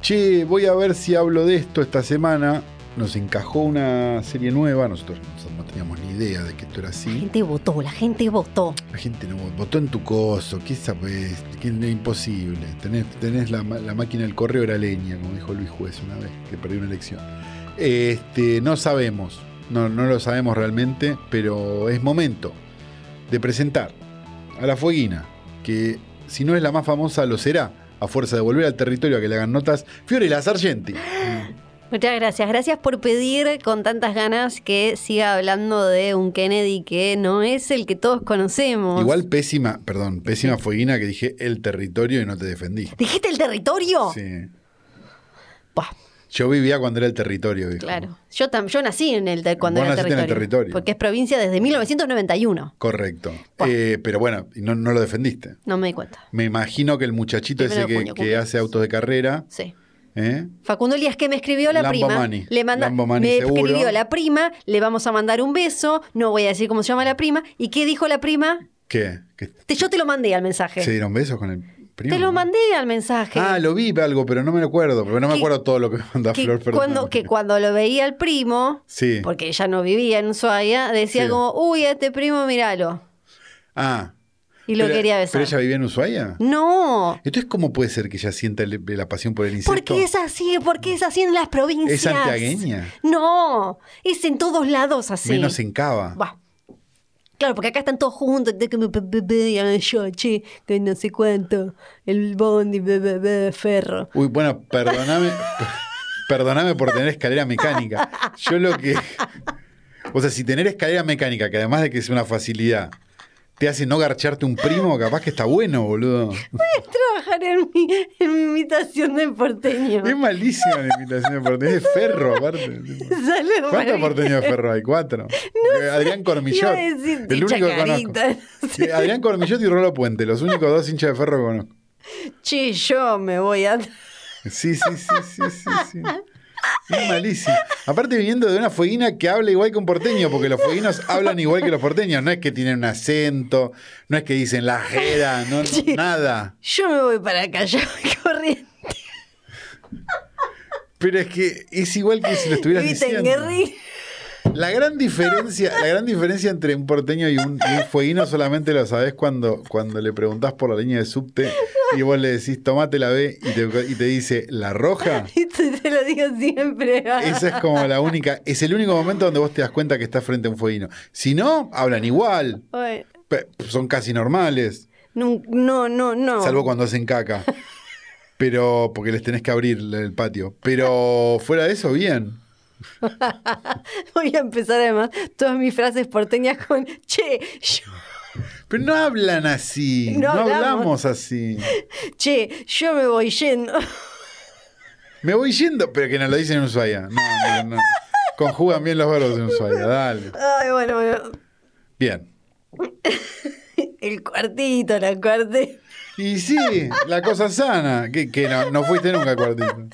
che, voy a ver si hablo de esto esta semana, nos encajó una serie nueva. Nosotros no- teníamos ni idea de que esto era La así. gente votó, la gente votó. La gente no votó en tu coso, ¿qué sabes? Que es imposible. Tenés, tenés la, la máquina del correo era leña, como dijo Luis Juez una vez, que perdió una elección. Este, no sabemos, no, no lo sabemos realmente, pero es momento de presentar a la Fueguina, que si no es la más famosa, lo será, a fuerza de volver al territorio a que le hagan notas, Fiorella Sargenti. Muchas gracias. Gracias por pedir con tantas ganas que siga hablando de un Kennedy que no es el que todos conocemos. Igual pésima, perdón, pésima Fueguina que dije el territorio y no te defendí. ¿Dijiste el territorio? Sí. Buah, Yo vivía cuando era el territorio, viejo. claro. Yo, tam- yo nací en el cuando Vos era naciste en el territorio, territorio. Porque es provincia desde 1991. Correcto. Eh, pero bueno, y no, no lo defendiste. No me di cuenta. Me imagino que el muchachito Primero ese que, junio, que cumpleaños. hace autos de carrera, Sí. ¿eh? Facundo Elías que me escribió la Lambo prima. Mani. Le manda, Lambo Mani, me seguro. escribió la prima, le vamos a mandar un beso. No voy a decir cómo se llama la prima. ¿Y qué dijo la prima? ¿Qué? ¿Que Te- yo te lo mandé al mensaje. ¿Se dieron besos con el primo? Te lo mandé al mensaje. Ah, lo vi algo, pero no me lo acuerdo, porque no me Que- acuerdo todo lo que me manda que Flor cuando, que cuando lo veía el primo, Sí. porque ella no vivía en Ushuaia, decía Sí. como, uy, a este primo míralo. Ah. Y lo pero- quería besar. ¿Pero ella vivía en Ushuaia? No, Entonces, ¿cómo puede ser que ella sienta el- la pasión por el incesto? porque es así, porque es así en las provincias. ¿Es santiagueña? No, es en todos lados así. Menos en Cava. Buah. Claro, porque acá están todos juntos, yo, che, que no sé cuánto, el bondi, be- be- be- ferro. Uy, bueno, perdóname. perdóname por tener escalera mecánica. Yo lo que. O sea, si tener escalera mecánica, que además de que es una facilidad, te hace no garcharte un primo, capaz que está bueno, boludo. Trabajar en mi, en mi imitación del porteño. Es malísima la imitación de porteño. Es de ferro, aparte. ¿Cuántos porteños de ferro hay? Cuatro. Eh, Adrián Cormillot. Decir el único que conozco. no sé. Sí, Adrián Cormillot y Rolo Puente, los únicos dos hinchas de ferro que conozco. Che, yo me voy a. Sí, sí, sí, sí, sí, sí. Es malísimo. Aparte viniendo de una fueguina que habla igual que un porteño, porque los fueguinos hablan igual que los porteños. No es que tienen un acento, no es que dicen la jera, no, nada. Yo me voy para acá, ya voy corriendo. Pero es que es igual que si lo estuvieras diciendo. La gran diferencia, la gran diferencia entre un porteño y un, y un fueguino solamente lo sabés cuando, cuando le preguntás por la línea de subte y vos le decís tomate la B y te, y te dice la roja. Esto te lo digo siempre. Esa es como la única, es el único momento donde vos te das cuenta que estás frente a un fueguino. Si no, hablan igual, Bueno, son casi normales, no, no, no. no. salvo cuando hacen caca. Pero, porque les tenés que abrir el patio. Pero fuera de eso, bien. Voy a empezar además todas mis frases porteñas con che, yo, Pero no hablan así, No no, hablamos. hablamos así. che, yo me voy yendo. Me voy yendo, pero que nos lo dicen en Ushuaia. No, no, no. Conjugan bien los verbos en Ushuaia, dale. Ay, bueno, bueno. Bien. El cuartito, la cuarteta. Y sí, la cosa sana. Que, que no, no fuiste nunca al cuartito.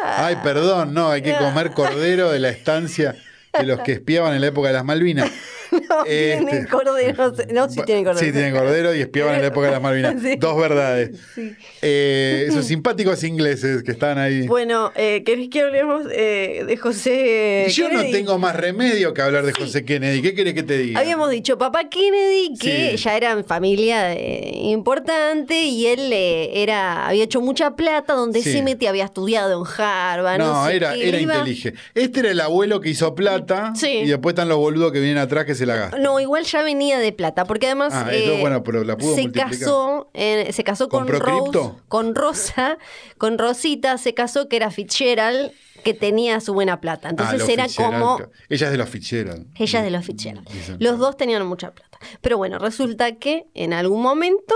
Ay, perdón, no, hay que comer cordero de la estancia de los que espiaban en la época de las Malvinas. No, Este. tienen cordero. No, sí tienen cordero. Sí, tienen cordero y espiaban en la época de las Malvinas. Sí. Dos verdades. Sí. Eh, esos simpáticos ingleses que están ahí. Bueno, eh, ¿querés que hablemos eh, de José Yo no tengo más remedio que hablar de José Kennedy. ¿Qué querés que te diga? Habíamos dicho papá Kennedy que ya eran familia eh, importante y él eh, era había hecho mucha plata donde Sí. sí metía había estudiado en Harvard no, No, sé era, qué, era iba- inteligente. Este era el abuelo que hizo plata y después están los boludos que vienen atrás que se la no igual ya venía de plata porque además Ah, eso, eh, bueno, pero la pudo se casó en- se casó con ¿Compró Rose cripto? con Rosa con Rosita se casó que era Fitzgerald que tenía su buena plata Ah, entonces era Fitzgerald. como Ella es de los Fitzgerald. Ella es de los Fitzgerald. Los dos tenían mucha plata. Pero bueno, resulta que en algún momento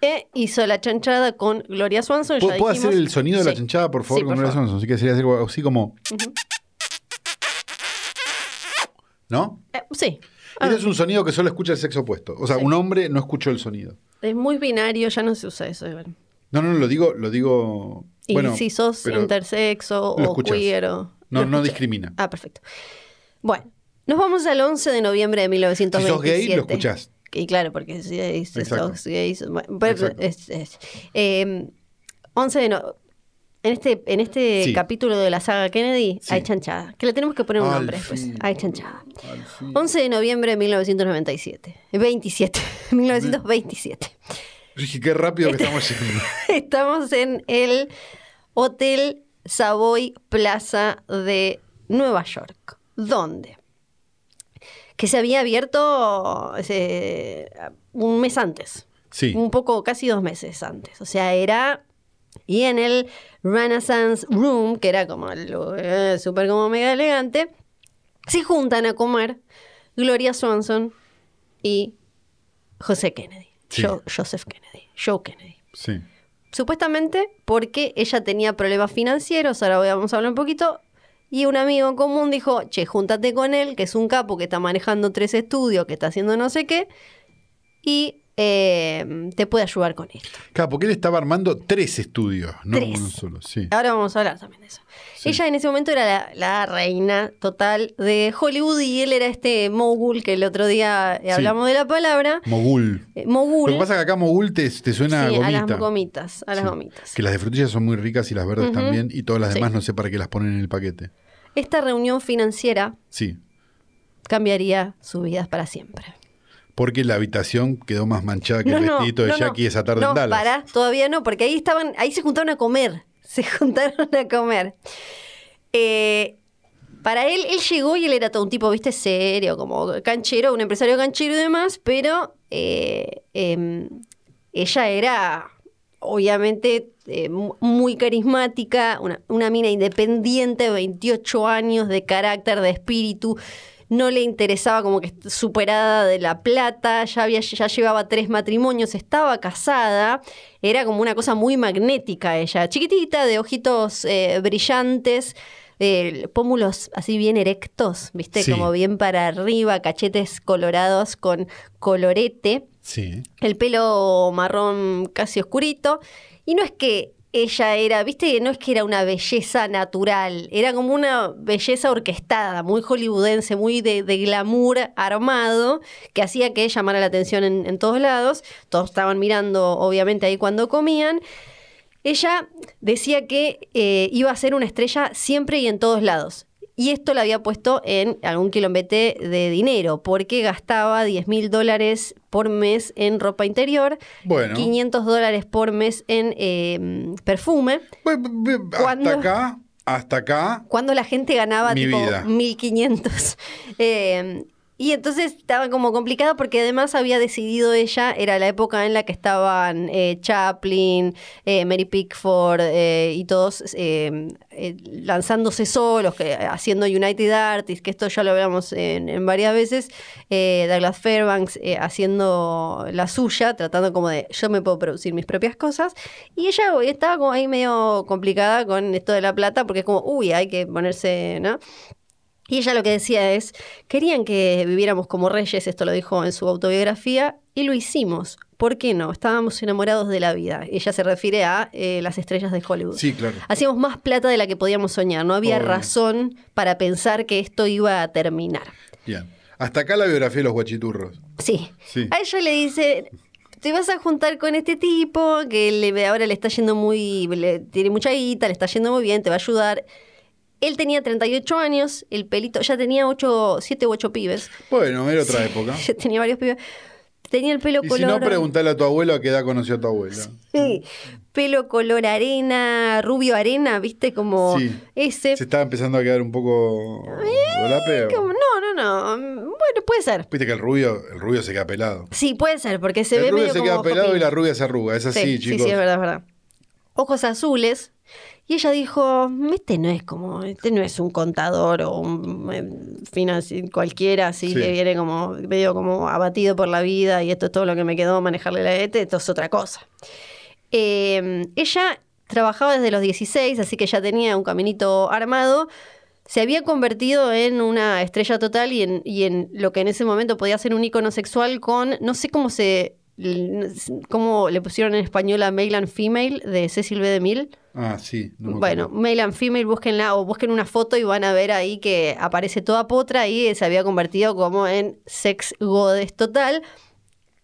eh, hizo la chanchada con Gloria Swanson. ya ¿Puedo, dijimos- hacer el sonido de la Sí. chanchada, por favor, Sí, con por Gloria favor. Swanson? Así que sería algo así como. ¿No? Eh, sí. Ah, Este es un sonido que solo escucha el sexo opuesto. O sea, Sí. un hombre no escuchó el sonido. es muy binario, ya no se usa eso. igual. No, no, lo digo, lo digo. Y bueno, si sos intersexo o escuchás. queer o... No, discrimina. Ah, perfecto. Bueno, nos vamos al 11 de noviembre de 1927. Si sos gay, lo escuchás. Y claro, porque si sos gay, bueno, pero es- es- eh, 11 de no- En este, en este Sí. capítulo de la saga Kennedy Sí. hay chanchada. Que le tenemos que poner un Al nombre después. Hay chanchada. Al fin. 11 de noviembre de 1997. 27. 1927. Yo dije, qué rápido que estamos yendo. Estamos en el Hotel Savoy Plaza de Nueva York. ¿Dónde? Que se había abierto eh, un mes antes. Sí. Un poco, casi dos meses antes. O sea, era. Y en el Renaissance Room, que era como lugar súper como mega elegante, se juntan a comer Gloria Swanson y José Kennedy. Sí. Joseph Kennedy. Joe Kennedy. Sí. Supuestamente porque ella tenía problemas financieros, ahora vamos a hablar un poquito, y un amigo en común dijo, che, júntate con él, que es un capo que está manejando tres estudios, que está haciendo no sé qué, y eh, te puede ayudar con esto. Claro, porque él estaba armando tres estudios, no Tres. uno solo. Sí. Ahora vamos a hablar también de eso. Sí. Ella en ese momento era la, la reina total de Hollywood y él era este mogul que el otro día Sí. hablamos de la palabra. Mogul. Eh, mogul. Lo que pasa es que acá mogul te, te suena a las gomitas, a las gomitas. Que las de frutillas son muy ricas y las verdes también. Y todas las demás no sé para qué las ponen en el paquete. Esta reunión financiera Sí. cambiaría sus vidas para siempre. Porque la habitación quedó más manchada que No, el no, vestidito de no. Jackie esa tarde en Dallas. pará, todavía no, porque ahí estaban, ahí se juntaron a comer. Se juntaron a comer. Eh, para él, él llegó y él era todo un tipo, viste, serio, como canchero, un empresario canchero y demás, pero eh, em, ella era obviamente eh, mu- muy carismática, una, una mina independiente, 28 años de carácter, de espíritu. No le interesaba como que superada de la plata, ya, había, ya llevaba tres matrimonios, estaba casada, era como una cosa muy magnética ella, chiquitita, de ojitos eh, brillantes, eh, pómulos así bien erectos, viste, Sí. como bien para arriba, cachetes colorados con colorete Sí. el pelo marrón casi oscurito. Y no es que ella era, viste, no es que era una belleza natural, era como una belleza orquestada, muy hollywoodense, muy de, glamour armado, que hacía que llamara la atención en, en todos lados. Todos estaban mirando, obviamente, ahí cuando comían. Ella decía que eh, iba a ser una estrella siempre y en todos lados. Y esto la había puesto en algún kilombete de dinero, porque gastaba 10 mil dólares por mes en ropa interior, Bueno. 500 dólares por mes en eh, perfume, hasta acá, hasta acá. cuando la gente ganaba Mi tipo vida. 1500. Eh, y entonces estaba como complicado porque además había decidido ella, era la época en la que estaban eh, Chaplin, eh, Mary Pickford eh, y todos eh, eh, lanzándose solos, que, haciendo United Artists, que esto ya lo hablamos en, en varias veces, eh, Douglas Fairbanks haciendo la suya, tratando como de yo me puedo producir mis propias cosas, y ella estaba como ahí medio complicada con esto de la plata, porque es como, uy, hay que ponerse, ¿no? Y ella lo que decía es, querían que viviéramos como reyes, esto lo dijo en su autobiografía, y lo hicimos. ¿Por qué no? Estábamos enamorados de la vida. Ella se refiere a eh, las estrellas de Hollywood. Sí, claro. Hacíamos más plata de la que podíamos soñar. No había razón para pensar que esto iba a terminar. Bien. Hasta acá la biografía de los guachiturros. Sí. Sí. A ella le dice, te vas a juntar con este tipo que le, ahora le está yendo muy, le- tiene mucha guita, le está yendo muy bien, te va a ayudar. Él tenía 38 años, el pelito, ya tenía 8, 7 u 8 pibes. Bueno, era otra época. Ya tenía varios pibes. Tenía el pelo Y si color... no, preguntale a tu abuelo a qué edad conoció a tu abuela. Sí, pelo color arena, rubio arena, ¿viste? Como Sí. ese. Se estaba empezando a quedar un poco. Como- no, no, no. Bueno, puede ser. Viste que el rubio, el rubio se queda pelado. Sí, puede ser, porque se el ve rubio medio se como queda pelado y la rubia se arruga. Es así, sí, chicos. Sí, sí, es verdad, es verdad. Ojos azules. Y ella dijo, este no es como, este no es un contador o un eh, cualquiera así Sí. que viene como medio como abatido por la vida y esto es todo lo que me quedó manejarle la ETE, esto es otra cosa. Eh, ella trabajaba desde los 16, así que ya tenía un caminito armado. Se había convertido en una estrella total y en, y en lo que en ese momento podía ser un icono sexual con, no sé cómo se, cómo le pusieron en español a Male and Female de Cecil B. DeMille. Ah, sí. no me Bueno. Male and Female, búsquenla o busquen una foto y van a ver ahí que aparece toda potra y se había convertido como en sex goddess total.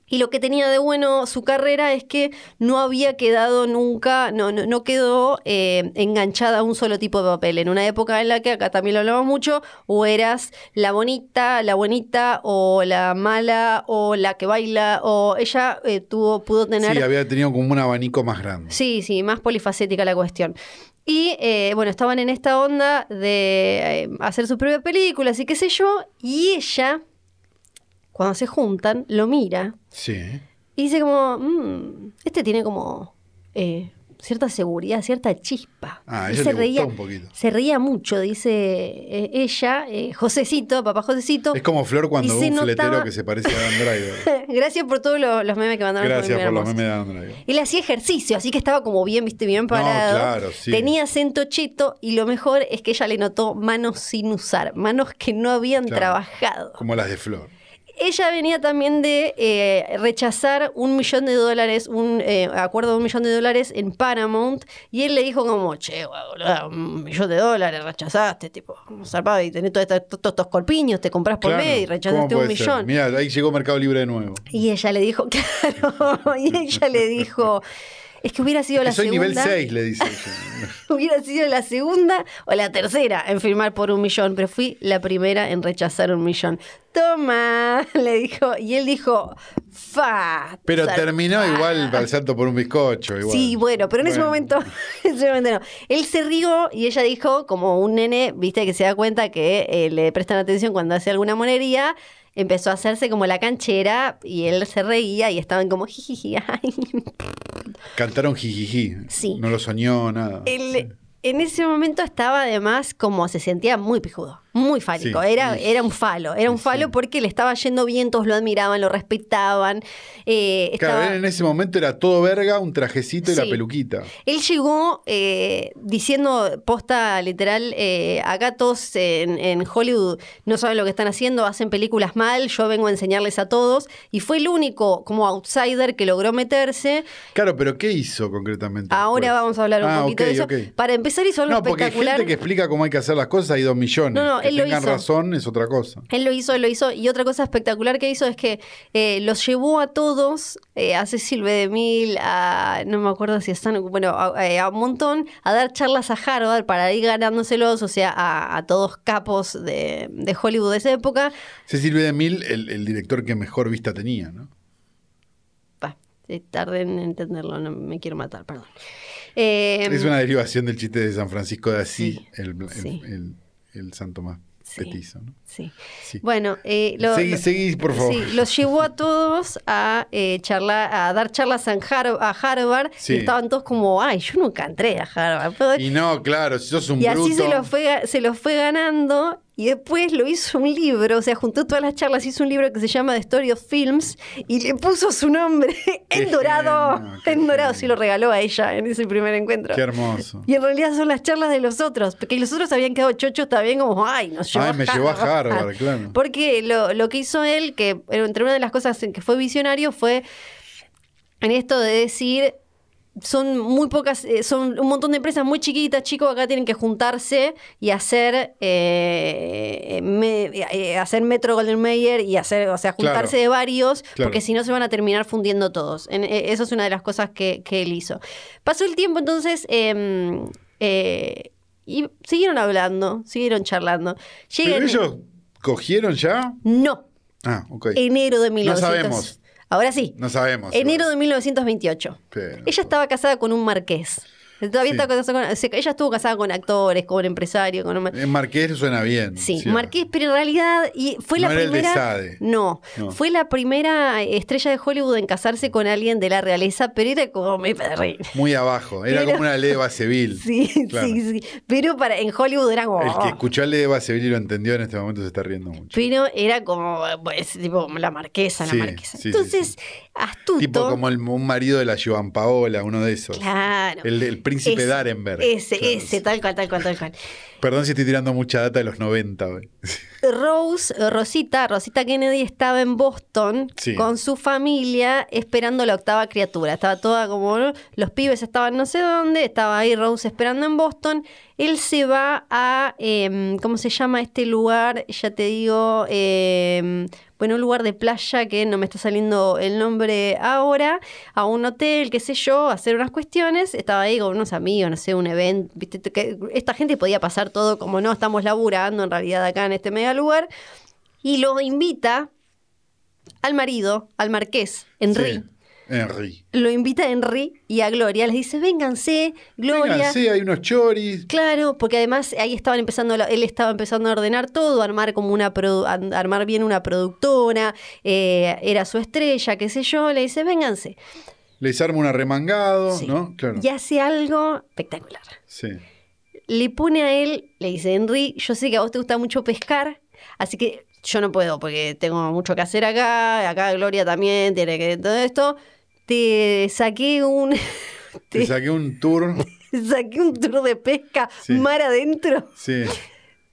Y lo que tenía de bueno su carrera es que no había quedado nunca, no, no, no quedó eh, enganchada a un solo tipo de papel. En una época en la que acá también lo hablamos mucho, o eras la bonita, la buenita, o la mala, o la que baila, o ella eh, tuvo, pudo tener Sí, había tenido como un abanico más grande. Sí, sí, más polifacética la cuestión. Y eh, bueno, estaban en esta onda de hacer sus propias películas y qué sé yo, y ella, cuando se juntan, lo mira Sí. y dice como, "Mm, este tiene como eh, cierta seguridad, cierta chispa. Ah, Y ella se le reía, gustó un poquito. se reía mucho, dice eh, ella, eh, Josecito, papá Josecito. Es como Flor cuando ve un fletero notaba- que se parece a Dan Driver. Gracias por todos los, los memes que mandaron. Gracias por los memes de Dan Driver. Él hacía ejercicio, así que estaba como bien, viste, bien parado. claro, sí. Tenía acento cheto y lo mejor es que ella le notó manos sin usar, manos que no habían Claro. trabajado. Como las de Flor. Ella venía también de eh, rechazar un millón de dólares, un eh, acuerdo de un millón de dólares en Paramount, y él le dijo como, che, boludo, un millón de dólares rechazaste, tipo, zarpado, y tenés todos estos, corpiños, te compras por Claro, mes y ¿cómo rechazaste un millón. Mirá, ahí llegó Mercado Libre de nuevo. Y ella le dijo, claro, y ella le dijo, es que hubiera sido Que la soy segunda. nivel 6, le dice ella. Hubiera sido la segunda o la tercera en firmar por un millón, pero fui la primera en rechazar un millón. Toma, le dijo, y él dijo, fa. Pero zarpado". terminó igual al salto por un bizcocho. Igual. Sí, bueno, pero en ese momento, en ese momento no. Él se rió y ella dijo, como un nene, viste, que se da cuenta que eh, le prestan atención cuando hace alguna monería, empezó a hacerse como la canchera y él se reía y estaban como jijiji, ay. Cantaron jijiji. Sí. No lo soñó, nada. Él, en ese momento estaba además como se sentía muy pijudo, Muy fálico, Sí. era, era un falo, era un falo sí. porque le estaba yendo bien, todos lo admiraban, lo respetaban. eh, Claro, estaba- él en ese momento era todo verga, un trajecito y la peluquita. Él llegó eh, diciendo, posta literal, eh, acá todos en, en Hollywood no saben lo que están haciendo, hacen películas mal, yo vengo a enseñarles a todos. Y fue el único como outsider que logró meterse. Claro, pero ¿qué hizo concretamente? Ahora después? vamos a hablar un Ah, poquito de eso. Para empezar hizo algo No, porque hay espectacular. gente que explica cómo hay que hacer las cosas, hay dos millones. No, no, que él lo tengan hizo. razón es otra cosa. Él lo hizo, él lo hizo. Y otra cosa espectacular que hizo es que eh, los llevó a todos, eh, a Cecil B. DeMille, a no me acuerdo si están, bueno, a, eh, a un montón, a dar charlas a Harvard para ir ganándoselos, o sea, a, a todos capos de, de Hollywood de esa época. Cecil B. DeMille, el, el director que mejor vista tenía, ¿no? Tardé en entenderlo, no me quiero matar, perdón. Eh, es una derivación del chiste de San Francisco de Asís, Sí, el, el, sí. el- el santo más Sí. petizo, ¿no? Sí. Sí. Bueno, eh, lo- Seguí, lo- seguí, por favor. Sí, los llevó a todos a eh, charlar, a dar charlas en Har- a Harvard y estaban todos como, ay, yo nunca entré a Harvard. Pero- Y no, claro, si sos un y así bruto. se lo, fue, ga- se lo fue ganando y después lo hizo un libro, o sea, juntó todas las charlas, hizo un libro que se llama The Story of Films y le puso su nombre en dorado. genio, en dorado, sí lo regaló a ella en ese primer encuentro. Qué hermoso. Y en realidad son las charlas de los otros, porque los otros habían quedado chochos también como, ay, nos llevó Ay, a me llevó a Harvard, claro. Porque lo, lo que hizo él, que entre una de las cosas en que fue visionario, fue en esto de decir, son muy pocas, eh, son un montón de empresas muy chiquitas, chicos, acá tienen que juntarse y hacer eh, me- eh, hacer Metro Golden Mayer y hacer, o sea, juntarse Claro. de varios, Claro. porque si no se van a terminar fundiendo todos. En- eso es una de las cosas que, que él hizo. Pasó el tiempo entonces eh, eh, y siguieron hablando, siguieron charlando. ¿Pero Llegan- ellos cogieron ya? No, Ah, ok. enero de No 1900. sabemos. Ahora sí. No sabemos. Enero de 1928. Pero- Ella estaba casada con un marqués. Todavía Sí. está casada con- ella estuvo casada con actores, con empresarios, con un- Eh, Marqués suena bien. Sí, sí. Marqués, pero en realidad y fue No la primera. Sade. No, No. fue la primera estrella de Hollywood en casarse con alguien de la realeza, pero era como perrín. Muy abajo. Era Pero- como una de Baseville. Sí, Claro. sí, sí. Pero para, en Hollywood era como. El que escuchó la ley de Baseville y lo entendió en este momento se está riendo mucho. Pero era como, pues, tipo, la marquesa, la marquesa. Entonces. Astuto. Tipo como el- un marido de la Joan Paola, uno de esos. Claro. El, el príncipe Ese, Darenberg. Ese, Claro. ese, tal cual, tal cual, tal cual. Perdón si estoy tirando mucha data de los 90 hoy. Rose, eh, Rosita, Rosita Kennedy estaba en Boston Sí. con su familia esperando la octava criatura. Estaba toda como, ¿no? los pibes estaban no sé dónde, estaba ahí Rose esperando en Boston. Él se va a, em, ¿cómo se llama este lugar? Ya te digo, em, bueno, un lugar de playa que no me está saliendo el nombre ahora, a un hotel, qué sé yo, a hacer unas cuestiones. Estaba ahí con unos amigos, no sé, un evento. esta gente podía pasar todo como no, estamos laburando en realidad acá en este mega lugar. Y lo invita al marido, al marqués, Henry. Sí, Henry. Lo invita a Henry y a Gloria. Les dice, vénganse, Gloria. Vénganse, hay unos choris. Claro, porque además ahí estaban empezando, él estaba empezando a ordenar todo, a armar como una produ- a- armar bien una productora, eh, era su estrella, qué sé yo, le dice, vénganse. Les arma un arremangado, Sí. ¿no? Claro. Y hace algo espectacular. Sí. Le pone a él, le dice, Henry, yo sé que a vos te gusta mucho pescar, así que yo no puedo porque tengo mucho que hacer acá, acá Gloria también tiene que todo esto. Te saqué un Te saqué un tour. te saqué un tour de pesca Sí. mar adentro. Sí.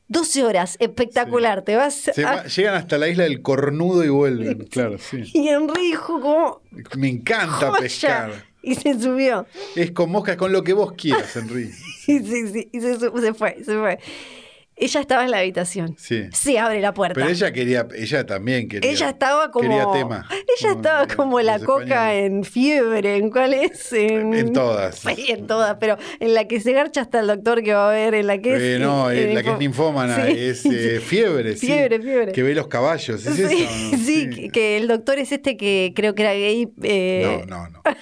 12 horas, espectacular. Te vas a- va- llegan hasta la isla del cornudo y vuelven. Claro, sí. Y Henry dijo como Me encanta "Joya", pescar. Y se subió. Es con moscas, con lo que vos quieras, Henry. Sí, sí, sí. Y se, fue, se fue. Ella estaba en la habitación. Sí. Se abre la puerta. Pero ella quería, ella también quería. Ella estaba como. Quería tema. Ella estaba como la coca españoles. en fiebre. ¿En cuál es? En, En todas. Sí, en todas. Pero en la que se garcha hasta el doctor que va a ver. En la que es. Eh, no, en- eh, en la que es ninfómana Sí, es eh, fiebre, sí. Fiebre, fiebre. Que ve los caballos, ¿es sí, eso? no? sí, que- que el doctor es este que creo que era gay. eh, No, no, no, no.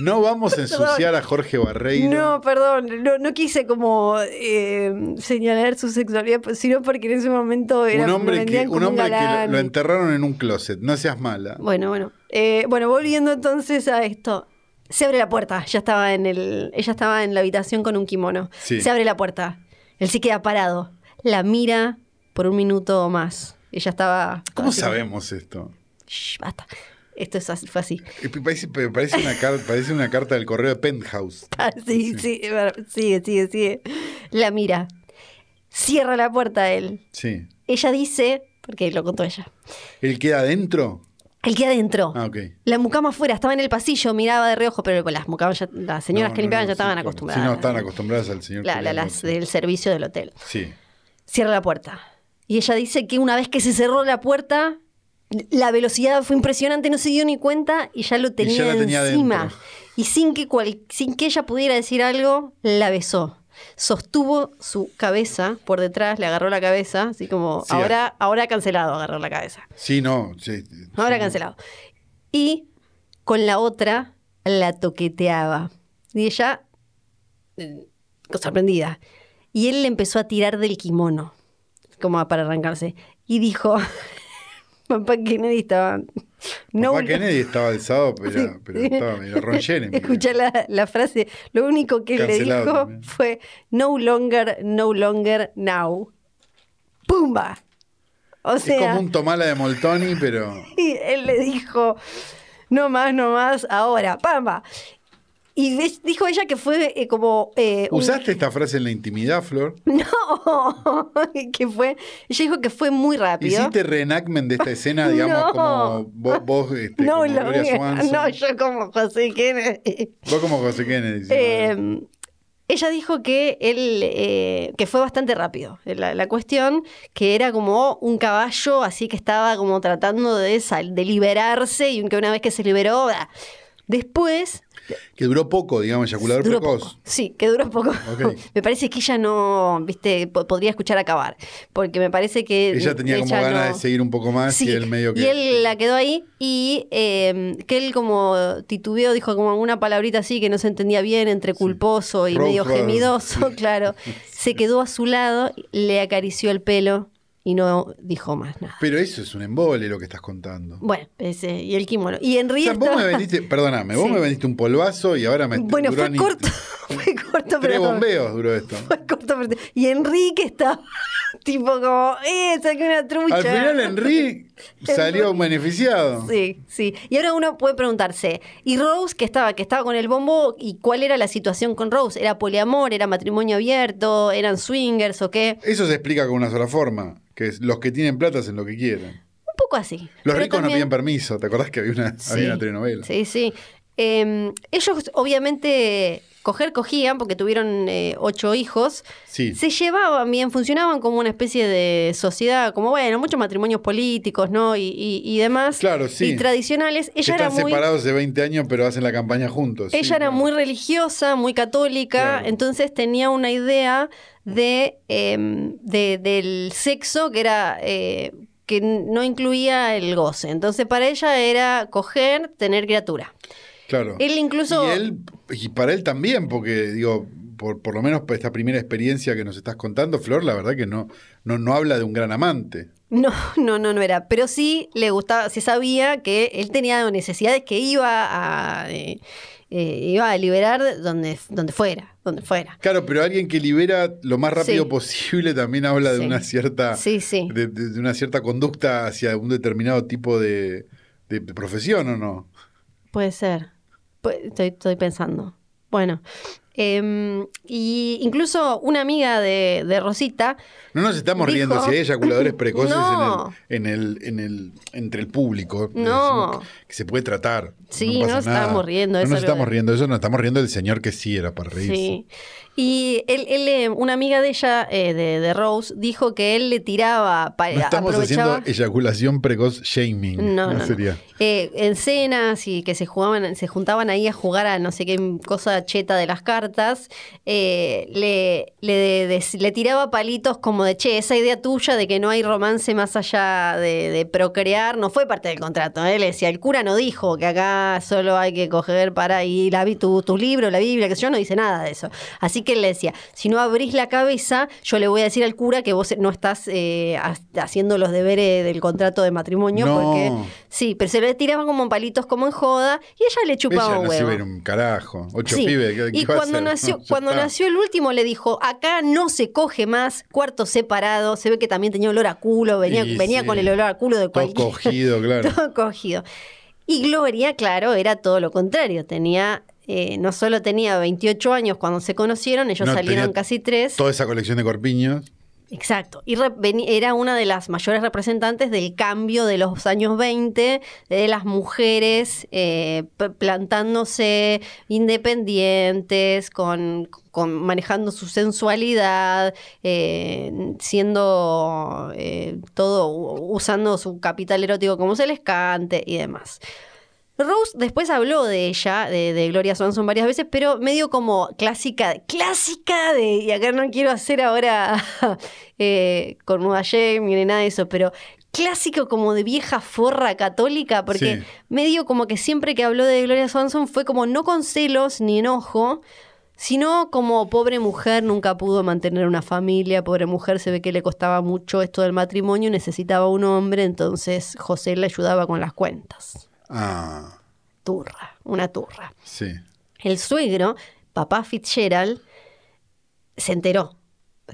No vamos a ensuciar a Jorge Barreiro. No, perdón, no, no quise como eh, señalar su sexualidad, pues, sino porque en ese momento era un hombre, que, un hombre que lo, enterraron en un closet. No seas mala. Bueno, bueno. Eh, bueno, volviendo entonces a esto. Se abre la puerta, ya estaba en el, ella estaba en la habitación con un kimono. Sí. Se abre la puerta. Él se queda parado. La mira por un minuto más. Ella estaba... ¿Cómo así- sabemos esto? Shh, basta. Esto es así, fue así. Parece, parece una, car- parece una carta del correo de Penthouse. Ah, sí, sí, verdad. sigue, sigue, sigue. La mira. Cierra la puerta a él. Sí. Ella dice, porque lo contó ella, ¿Él queda adentro? él queda adentro. Ah, ok. La mucama afuera, estaba en el pasillo, miraba de reojo, pero las mucamas, ya- las señoras No, que limpiaban no, ya sí, estaban acostumbradas. Sí, no, estaban acostumbradas al señor. La- la- las del servicio del hotel. Sí. Cierra la puerta. Y ella dice que una vez que se cerró la puerta, la velocidad fue impresionante, no se dio ni cuenta y ya lo tenía, ya la tenía encima. dentro. Y sin que, cual- sin que ella pudiera decir algo, la besó. Sostuvo su cabeza por detrás, le agarró la cabeza, así como, Sí, ahora, ahora cancelado, agarró la cabeza. Sí, no. sí, Ahora sí. cancelado. Y con la otra la toqueteaba. Y ella, eh, sorprendida. Y él le empezó a tirar del kimono, como para arrancarse. Y dijo, papá Kennedy estaba... No, Papá Kennedy estaba alzado, pero, pero estaba era Ron. Escucha la, la frase. Lo único que él le Cancelado dijo también. fue, no longer, no longer, now. ¡Pumba! O Es como un tomala de Moltoni, pero. Y él le dijo, no más, no más, ahora, pamba. Y dijo ella que fue eh, como... eh, un- ¿Usaste esta frase en la intimidad, Flor? No, que fue... Ella dijo que fue muy rápido. ¿Hiciste reenactment de esta escena, digamos, No. como vos, vos este, no, como lo Gloria mío. Swanson? no, yo como José Kennedy. Vos como José Kennedy. sí, Eh, ella dijo que él que fue bastante rápido la, la cuestión que era como un caballo así que estaba como tratando de, sal- de liberarse y que una vez que se liberó después Que duró poco, digamos, eyaculador Duró precoz. poco. Sí, que duró poco. Me parece que ella no, viste, po- podría escuchar acabar. Porque me parece que. Ella tenía como ganas de seguir un poco más Sí, y él medio que. y él la quedó ahí y eh, que él como titubeó, dijo como una palabrita así que no se entendía bien entre culposo y medio gemidoso, claro. Se quedó a su lado, le acarició el pelo y no dijo más nada. Pero eso es un embole lo que estás contando. Bueno, ese, y el kimono. Y O Henry sea, vos me vendiste, perdóname, vos Sí. me vendiste un polvazo y ahora me Bueno, fue corto, fue corto, Tres pero... bombeos duró esto. Fue corto, pero- Y Enrique estaba tipo como, eh, saqué una trucha. Al final Henry salió beneficiado. Sí, sí. Y ahora uno puede preguntarse, ¿y Rose que estaba, que estaba con el bombo? ¿Y cuál era la situación con Rose? ¿Era poliamor? ¿Era matrimonio abierto? ¿Eran swingers o qué? Eso se explica con una sola forma, que es los que tienen plata hacen lo que quieren. Un poco así. Los ricos no piden permiso, ¿te acordás que había una, Sí, había una telenovela? Sí, sí. Eh, ellos obviamente coger cogían porque tuvieron eh, ocho hijos. Sí. Se llevaban bien, funcionaban como una especie de sociedad, como bueno, muchos matrimonios políticos, ¿no? Y, y- y demás. Claro, sí. Y tradicionales. Ella era están muy. separados hace 20 años, pero hacen la campaña juntos. Ella Sí, era claro. muy religiosa, muy católica, Claro. entonces tenía una idea de, eh, de- del sexo que era eh, que no incluía el goce. Entonces para ella era coger, tener criatura. Claro. Él incluso- Y, él, y para él también, porque digo, por, por lo menos por esta primera experiencia que nos estás contando, Flor, la verdad que no, no, no habla de un gran amante. No, no, no, no era. Pero sí le gustaba, se sabía que él tenía necesidades que iba a eh, eh, iba a liberar donde, donde fuera, donde fuera. Claro, pero alguien que libera lo más rápido Sí. posible también habla de Sí. una cierta Sí, sí. De, de- de una cierta conducta hacia un determinado tipo de, de- de profesión, ¿o no? Puede ser. Pu- Estoy, estoy pensando. Bueno. em, y incluso una amiga de, de Rosita. No nos estamos Dijo- riendo si hay eyaculadores precoces No. en, el, en, el, en el, entre el público. Le No. Que, se puede tratar. Sí, no nos nada. estábamos riendo, No eso nos estamos riendo, eso nos estamos riendo del señor que sí era para reírse. Sí. Y él, él, eh, una amiga de ella, eh, de, de Rose, dijo que él le tiraba. pa- No estamos aprovechaba. haciendo eyaculación precoz shaming. No, no, no. sería. Eh, en cenas y que se jugaban, se juntaban ahí a jugar a no sé qué cosa cheta de las cartas, eh, le, le, de- le tiraba palitos como de che, esa idea tuya de que no hay romance más allá de, procrear no fue parte del contrato. Él decía, el cura no dijo que acá solo hay que coger para y la, tu, tu libro, la Biblia, que yo, no dice nada de eso. Así que él le decía, si no abrís la cabeza, yo le voy a decir al cura que vos no estás eh, ha- haciendo los deberes del contrato de matrimonio No. porque Sí, pero se le tiraban como palitos como en joda y ella le chupaba Ella no huevo. un carajo. Ocho Sí, pibes. ¿qué- Y qué cuando nació, cuando está. nació el último le dijo, acá no se coge más, cuarto separado, se ve que también tenía olor a culo, venía, Y venía sí. con el olor a culo de Todo cualquier... cogido, claro. todo cogido. Y Gloria, claro, era todo lo contrario, tenía... eh, no solo tenía 28 años cuando se conocieron, ellos No, salieron casi tres. Toda esa colección de corpiños. Exacto. Y era una de las mayores representantes del cambio de los años 20, de las mujeres eh, plantándose independientes, con, con- manejando su sensualidad, eh, siendo eh, todo, usando su capital erótico como se les cante y demás. Rose después habló de ella, de, de Gloria Swanson varias veces, pero medio como clásica, clásica de, y acá no quiero hacer ahora eh, con Nuda Jamie ni nada de eso, pero clásico como de vieja forra católica, porque Sí. medio como que siempre que habló de Gloria Swanson fue como no con celos ni enojo, sino como pobre mujer nunca pudo mantener una familia, pobre mujer se ve que le costaba mucho esto del matrimonio, necesitaba un hombre, entonces José le ayudaba con las cuentas Ah, turra, una turra. sí. El suegro, papá Fitzgerald, se enteró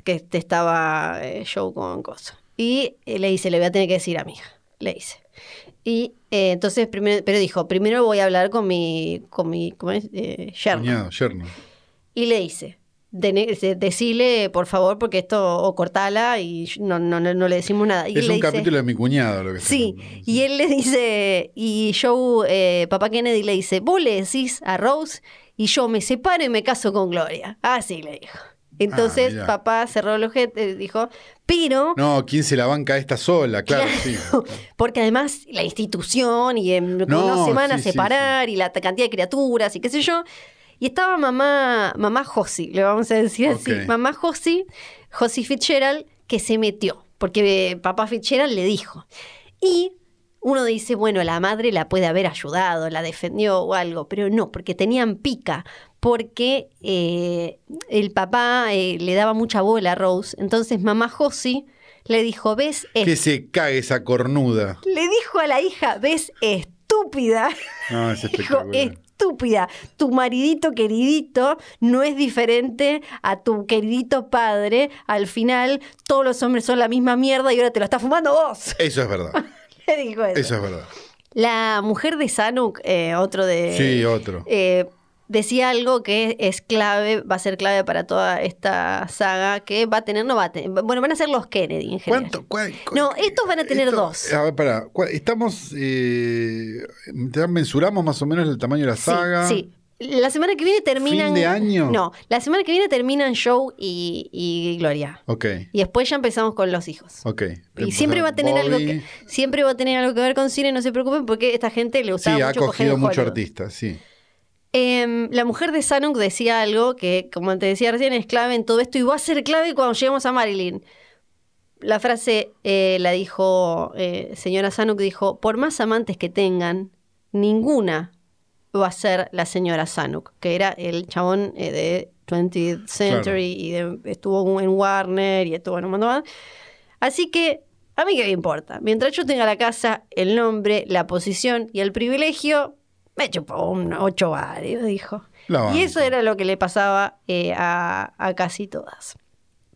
que te estaba eh, show con cosas. Y eh, le dice, le voy a tener que decir a mi hija. Le dice. Y eh, entonces, primero, pero dijo, primero voy a hablar con mi, con mi, ¿cómo es? Eh, yerno. Cuñado, yerno. Y le dice, "Dene- de- decile, por favor, porque esto, o cortala y no, no, no, no le decimos nada. Y es un dice, capítulo de mi cuñado lo que Sí, y él le dice, y Joe, eh, papá Kennedy le dice, vos le decís a Rose y yo me separo y me caso con Gloria. Así le dijo. Entonces mirá. papá cerró el ojete, dijo, pero... No, ¿quién se la banca esta sola? Claro, sí. Porque además la institución y en No, unas semanas sí, sí, separar y la cantidad de criaturas y qué sé yo. Y estaba mamá, mamá Josie, le vamos a decir así. Mamá Josie, Josie Fitzgerald, que se metió, porque eh, papá Fitzgerald le dijo. Y uno dice, bueno, la madre la puede haber ayudado, la defendió o algo, pero no, porque tenían pica, porque eh, el papá eh, le daba mucha bola a Rose. Entonces mamá Josie le dijo, ¿ves? Que se cague esa cornuda. Le dijo a la hija, ves, estúpida. No, es Dijo. Estúpida. Tu maridito queridito no es diferente a tu queridito padre. Al final, todos los hombres son la misma mierda y ahora te lo estás fumando vos. Eso es verdad. Le dijo eso. Eso es verdad. La mujer de Sanuk, eh, otro de. Sí, otro. eh, decía algo que es clave, va a ser clave para toda esta saga, que va a tener, no va a tener, bueno, van a ser los Kennedy en general. ¿Cuánto? cuál- No, estos van a tener esto- dos. A ver, pará. ¿cuál- Estamos. Eh, mensuramos más o menos el tamaño de la saga. Sí, sí. La semana que viene terminan. ¿Fin de año? No, la semana que viene terminan Joe y, y Gloria. Ok, Y después ya empezamos con los hijos. ok. Y siempre va a tener algo que siempre va a tener algo que ver con cine, no se preocupen porque esta gente le Sí, gustaba ha mucho coger cogido mucho artista, sí. Em, la mujer de Sanuk decía algo que, como te decía recién, es clave en todo esto y va a ser clave cuando lleguemos a Marilyn. La frase eh, la dijo, eh, señora Sanuk dijo, por más amantes que tengan, ninguna va a ser la señora Sanuk, que era el chabón eh, de 20th Century y de- estuvo en Warner y estuvo en un montón más. Así que, a mí qué me importa. Mientras yo tenga la casa, el nombre, la posición y el privilegio, me chupó un ocho varios, dijo. Y eso era lo que le pasaba eh, a, a casi todas.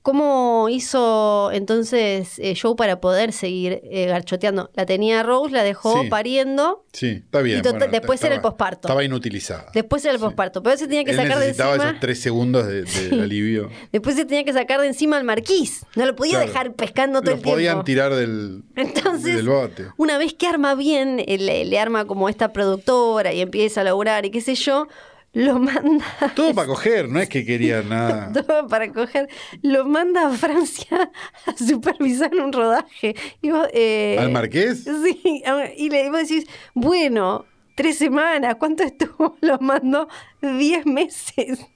¿Cómo hizo entonces eh, Joe para poder seguir eh, garchoteando? La tenía Rose, la dejó Sí. pariendo, Sí, está bien. Y bueno, después era el posparto. Estaba inutilizada. después era el Sí. posparto, pero se tenía que Él sacar de necesitaba encima. esos tres segundos de, de alivio. Después se tenía que sacar de encima al marquís. No lo podía Claro. dejar pescando todo Lo el podían tiempo. tirar del, Entonces, del bote. una vez que arma bien, eh, le, le arma como esta productora y empieza a laburar y qué sé yo, lo manda. Todo para coger, no es que quería nada. todo para coger, lo manda a Francia a supervisar un rodaje. Y vos, eh, ¿Al marqués? Sí, y le vos decís, bueno, tres semanas, ¿cuánto estuvo? Lo mandó diez meses.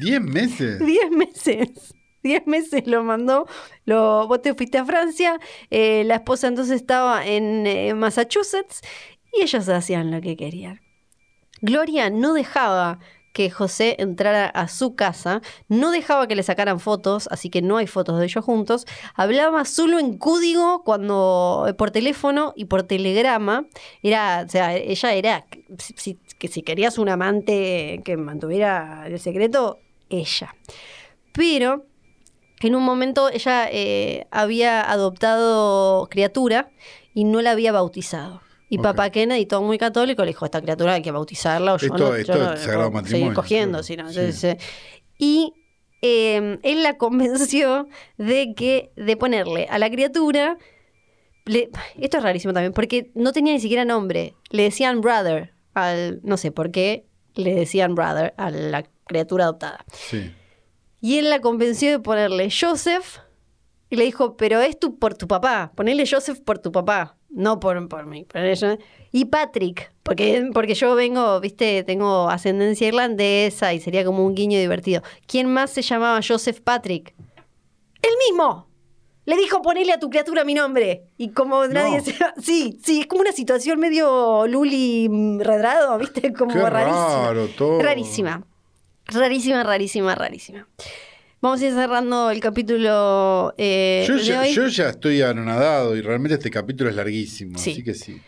¿Diez meses? Diez meses. Diez meses lo mandó. Lo, vos te fuiste a Francia. eh, la esposa entonces estaba en eh, Massachusetts y ellos hacían lo que querían. Gloria no dejaba que José entrara a su casa, no dejaba que le sacaran fotos, así que no hay fotos de ellos juntos, hablaba solo en código cuando por teléfono y por telegrama, era, o sea, ella era si, que si querías un amante que mantuviera el secreto, ella. Pero en un momento ella eh, había adoptado criatura y no la había bautizado. Y papá Kennedy, todo muy católico, le dijo, esta criatura hay que bautizarla o yo Esto- no, esto yo no matrimonio, seguir cogiendo. no. Sí. Entonces, y eh, él la convenció de que de ponerle a la criatura, le- esto es rarísimo también, porque no tenía ni siquiera nombre. Le decían brother, al, no sé por qué, le decían brother a la criatura adoptada. Sí. Y él la convenció de ponerle Joseph y le dijo, pero es tu, por tu papá, ponele Joseph por tu papá, no por, por mí. ponele yo- Y Patrick, porque, porque yo vengo, viste, tengo ascendencia irlandesa y sería como un guiño divertido. ¿Quién más se llamaba Joseph Patrick? ¡El mismo! Le dijo ponele a tu criatura mi nombre. Y como nadie se... Sí, sí, es como una situación medio Luli mm, redrado, viste, como Qué rarísima. raro todo. Rarísima. Rarísima, rarísima, rarísima. Vamos a ir cerrando el capítulo eh, Yo de ya, hoy. yo ya estoy anonadado y realmente este capítulo es larguísimo, Sí. así que sí.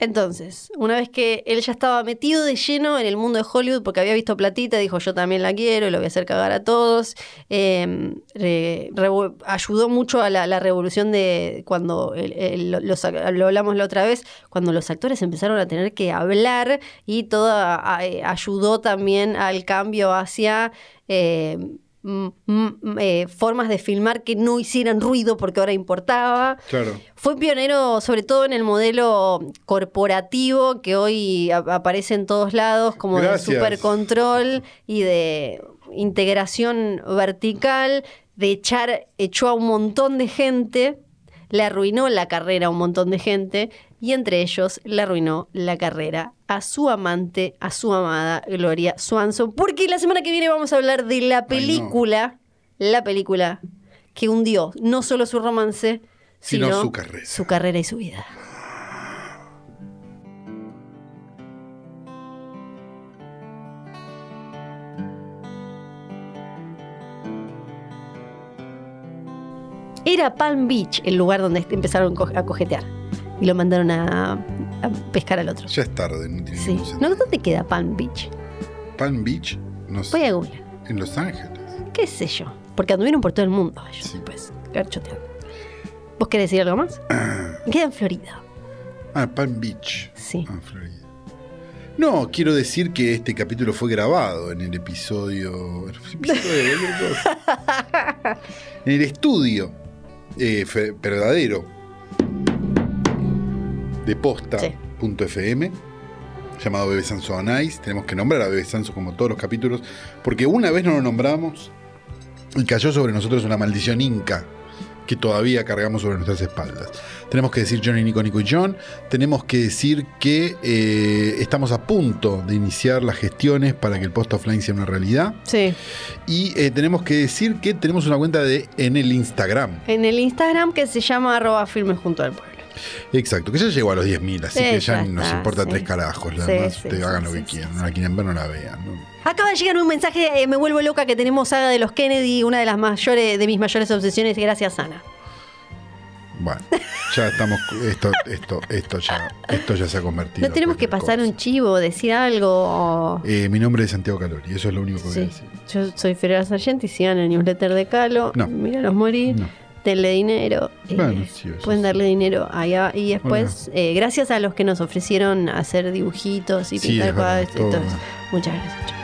Entonces, una vez que él ya estaba metido de lleno en el mundo de Hollywood porque había visto platita, dijo yo también la quiero, y lo voy a hacer cagar a todos. Eh, re- revo- ayudó mucho a la, la revolución de cuando el- el- los, ac- lo hablamos la otra vez, cuando los actores empezaron a tener que hablar y todo a- a- eh, ayudó también al cambio hacia... eh, mm, eh, formas de filmar que no hicieran ruido porque ahora importaba. Claro. Fue pionero sobre todo en el modelo corporativo que hoy aparece en todos lados, como Gracias. de supercontrol y de integración vertical, de echar, echó a un montón de gente, le arruinó la carrera a un montón de gente y entre ellos le arruinó la carrera a su amante, a su amada Gloria Swanson, porque la semana que viene vamos a hablar de la no. película, la película que hundió no solo su romance, Sino sino, su carrera. su carrera y su vida. Era Palm Beach el lugar donde empezaron a cojetear. Y lo mandaron a, a pescar al otro. Ya es tarde, no tiene Sí. ningún sentido. ¿No, ¿Dónde queda Palm Beach? Palm Beach, no sé, Voy a Google. en Los Ángeles. ¿Qué sé yo? Porque anduvieron por todo el mundo ellos, Sí. pues, garchoteando. ¿Vos querés decir algo más? Queda en Florida. Ah, Palm Beach. Sí. Ah, Florida. No, quiero decir que este capítulo fue grabado en el episodio. en el episodio en el estudio eh, verdadero. De posta.fm llamado Bebe Sanso Ice. Tenemos que nombrar a Bebe Sanso como todos los capítulos, porque una vez no lo nombramos y cayó sobre nosotros una maldición inca que todavía cargamos sobre nuestras espaldas. Tenemos que decir Johnny, Nico, Nico y John. Tenemos que decir que eh, estamos a punto de iniciar las gestiones para que el post offline sea una realidad. Sí. Y eh, tenemos que decir que tenemos una cuenta de en el Instagram. En el Instagram que se llama arroba filmes junto al pueblo. Exacto, que ya llegó a los 10.000, así Sí, que ya ya nos importa sí. tres carajos. La Sí, demás, sí, hagan lo que quieran. No la quieren ver, no la vean. ¿no? Acaba de llegar un mensaje, eh, me vuelvo loca, que tenemos saga de los Kennedy, una de las mayores, de mis mayores obsesiones, gracias Ana. Bueno, ya estamos. Esto, esto, esto, ya, esto ya se ha convertido. ¿No tenemos en que pasar cosa. un chivo, decir algo? o- Eh, mi nombre es Santiago Calori, eso es lo único que voy a Sí. decir. Yo soy Ferreira Sargenti, sigan el newsletter de Calo, No. míralos morir, No. denle dinero. eh, Bueno, sí, eso pueden sí. darle dinero allá. Y después, eh, gracias a los que nos ofrecieron hacer dibujitos y Sí, pintar verdad, cuadros muchas gracias.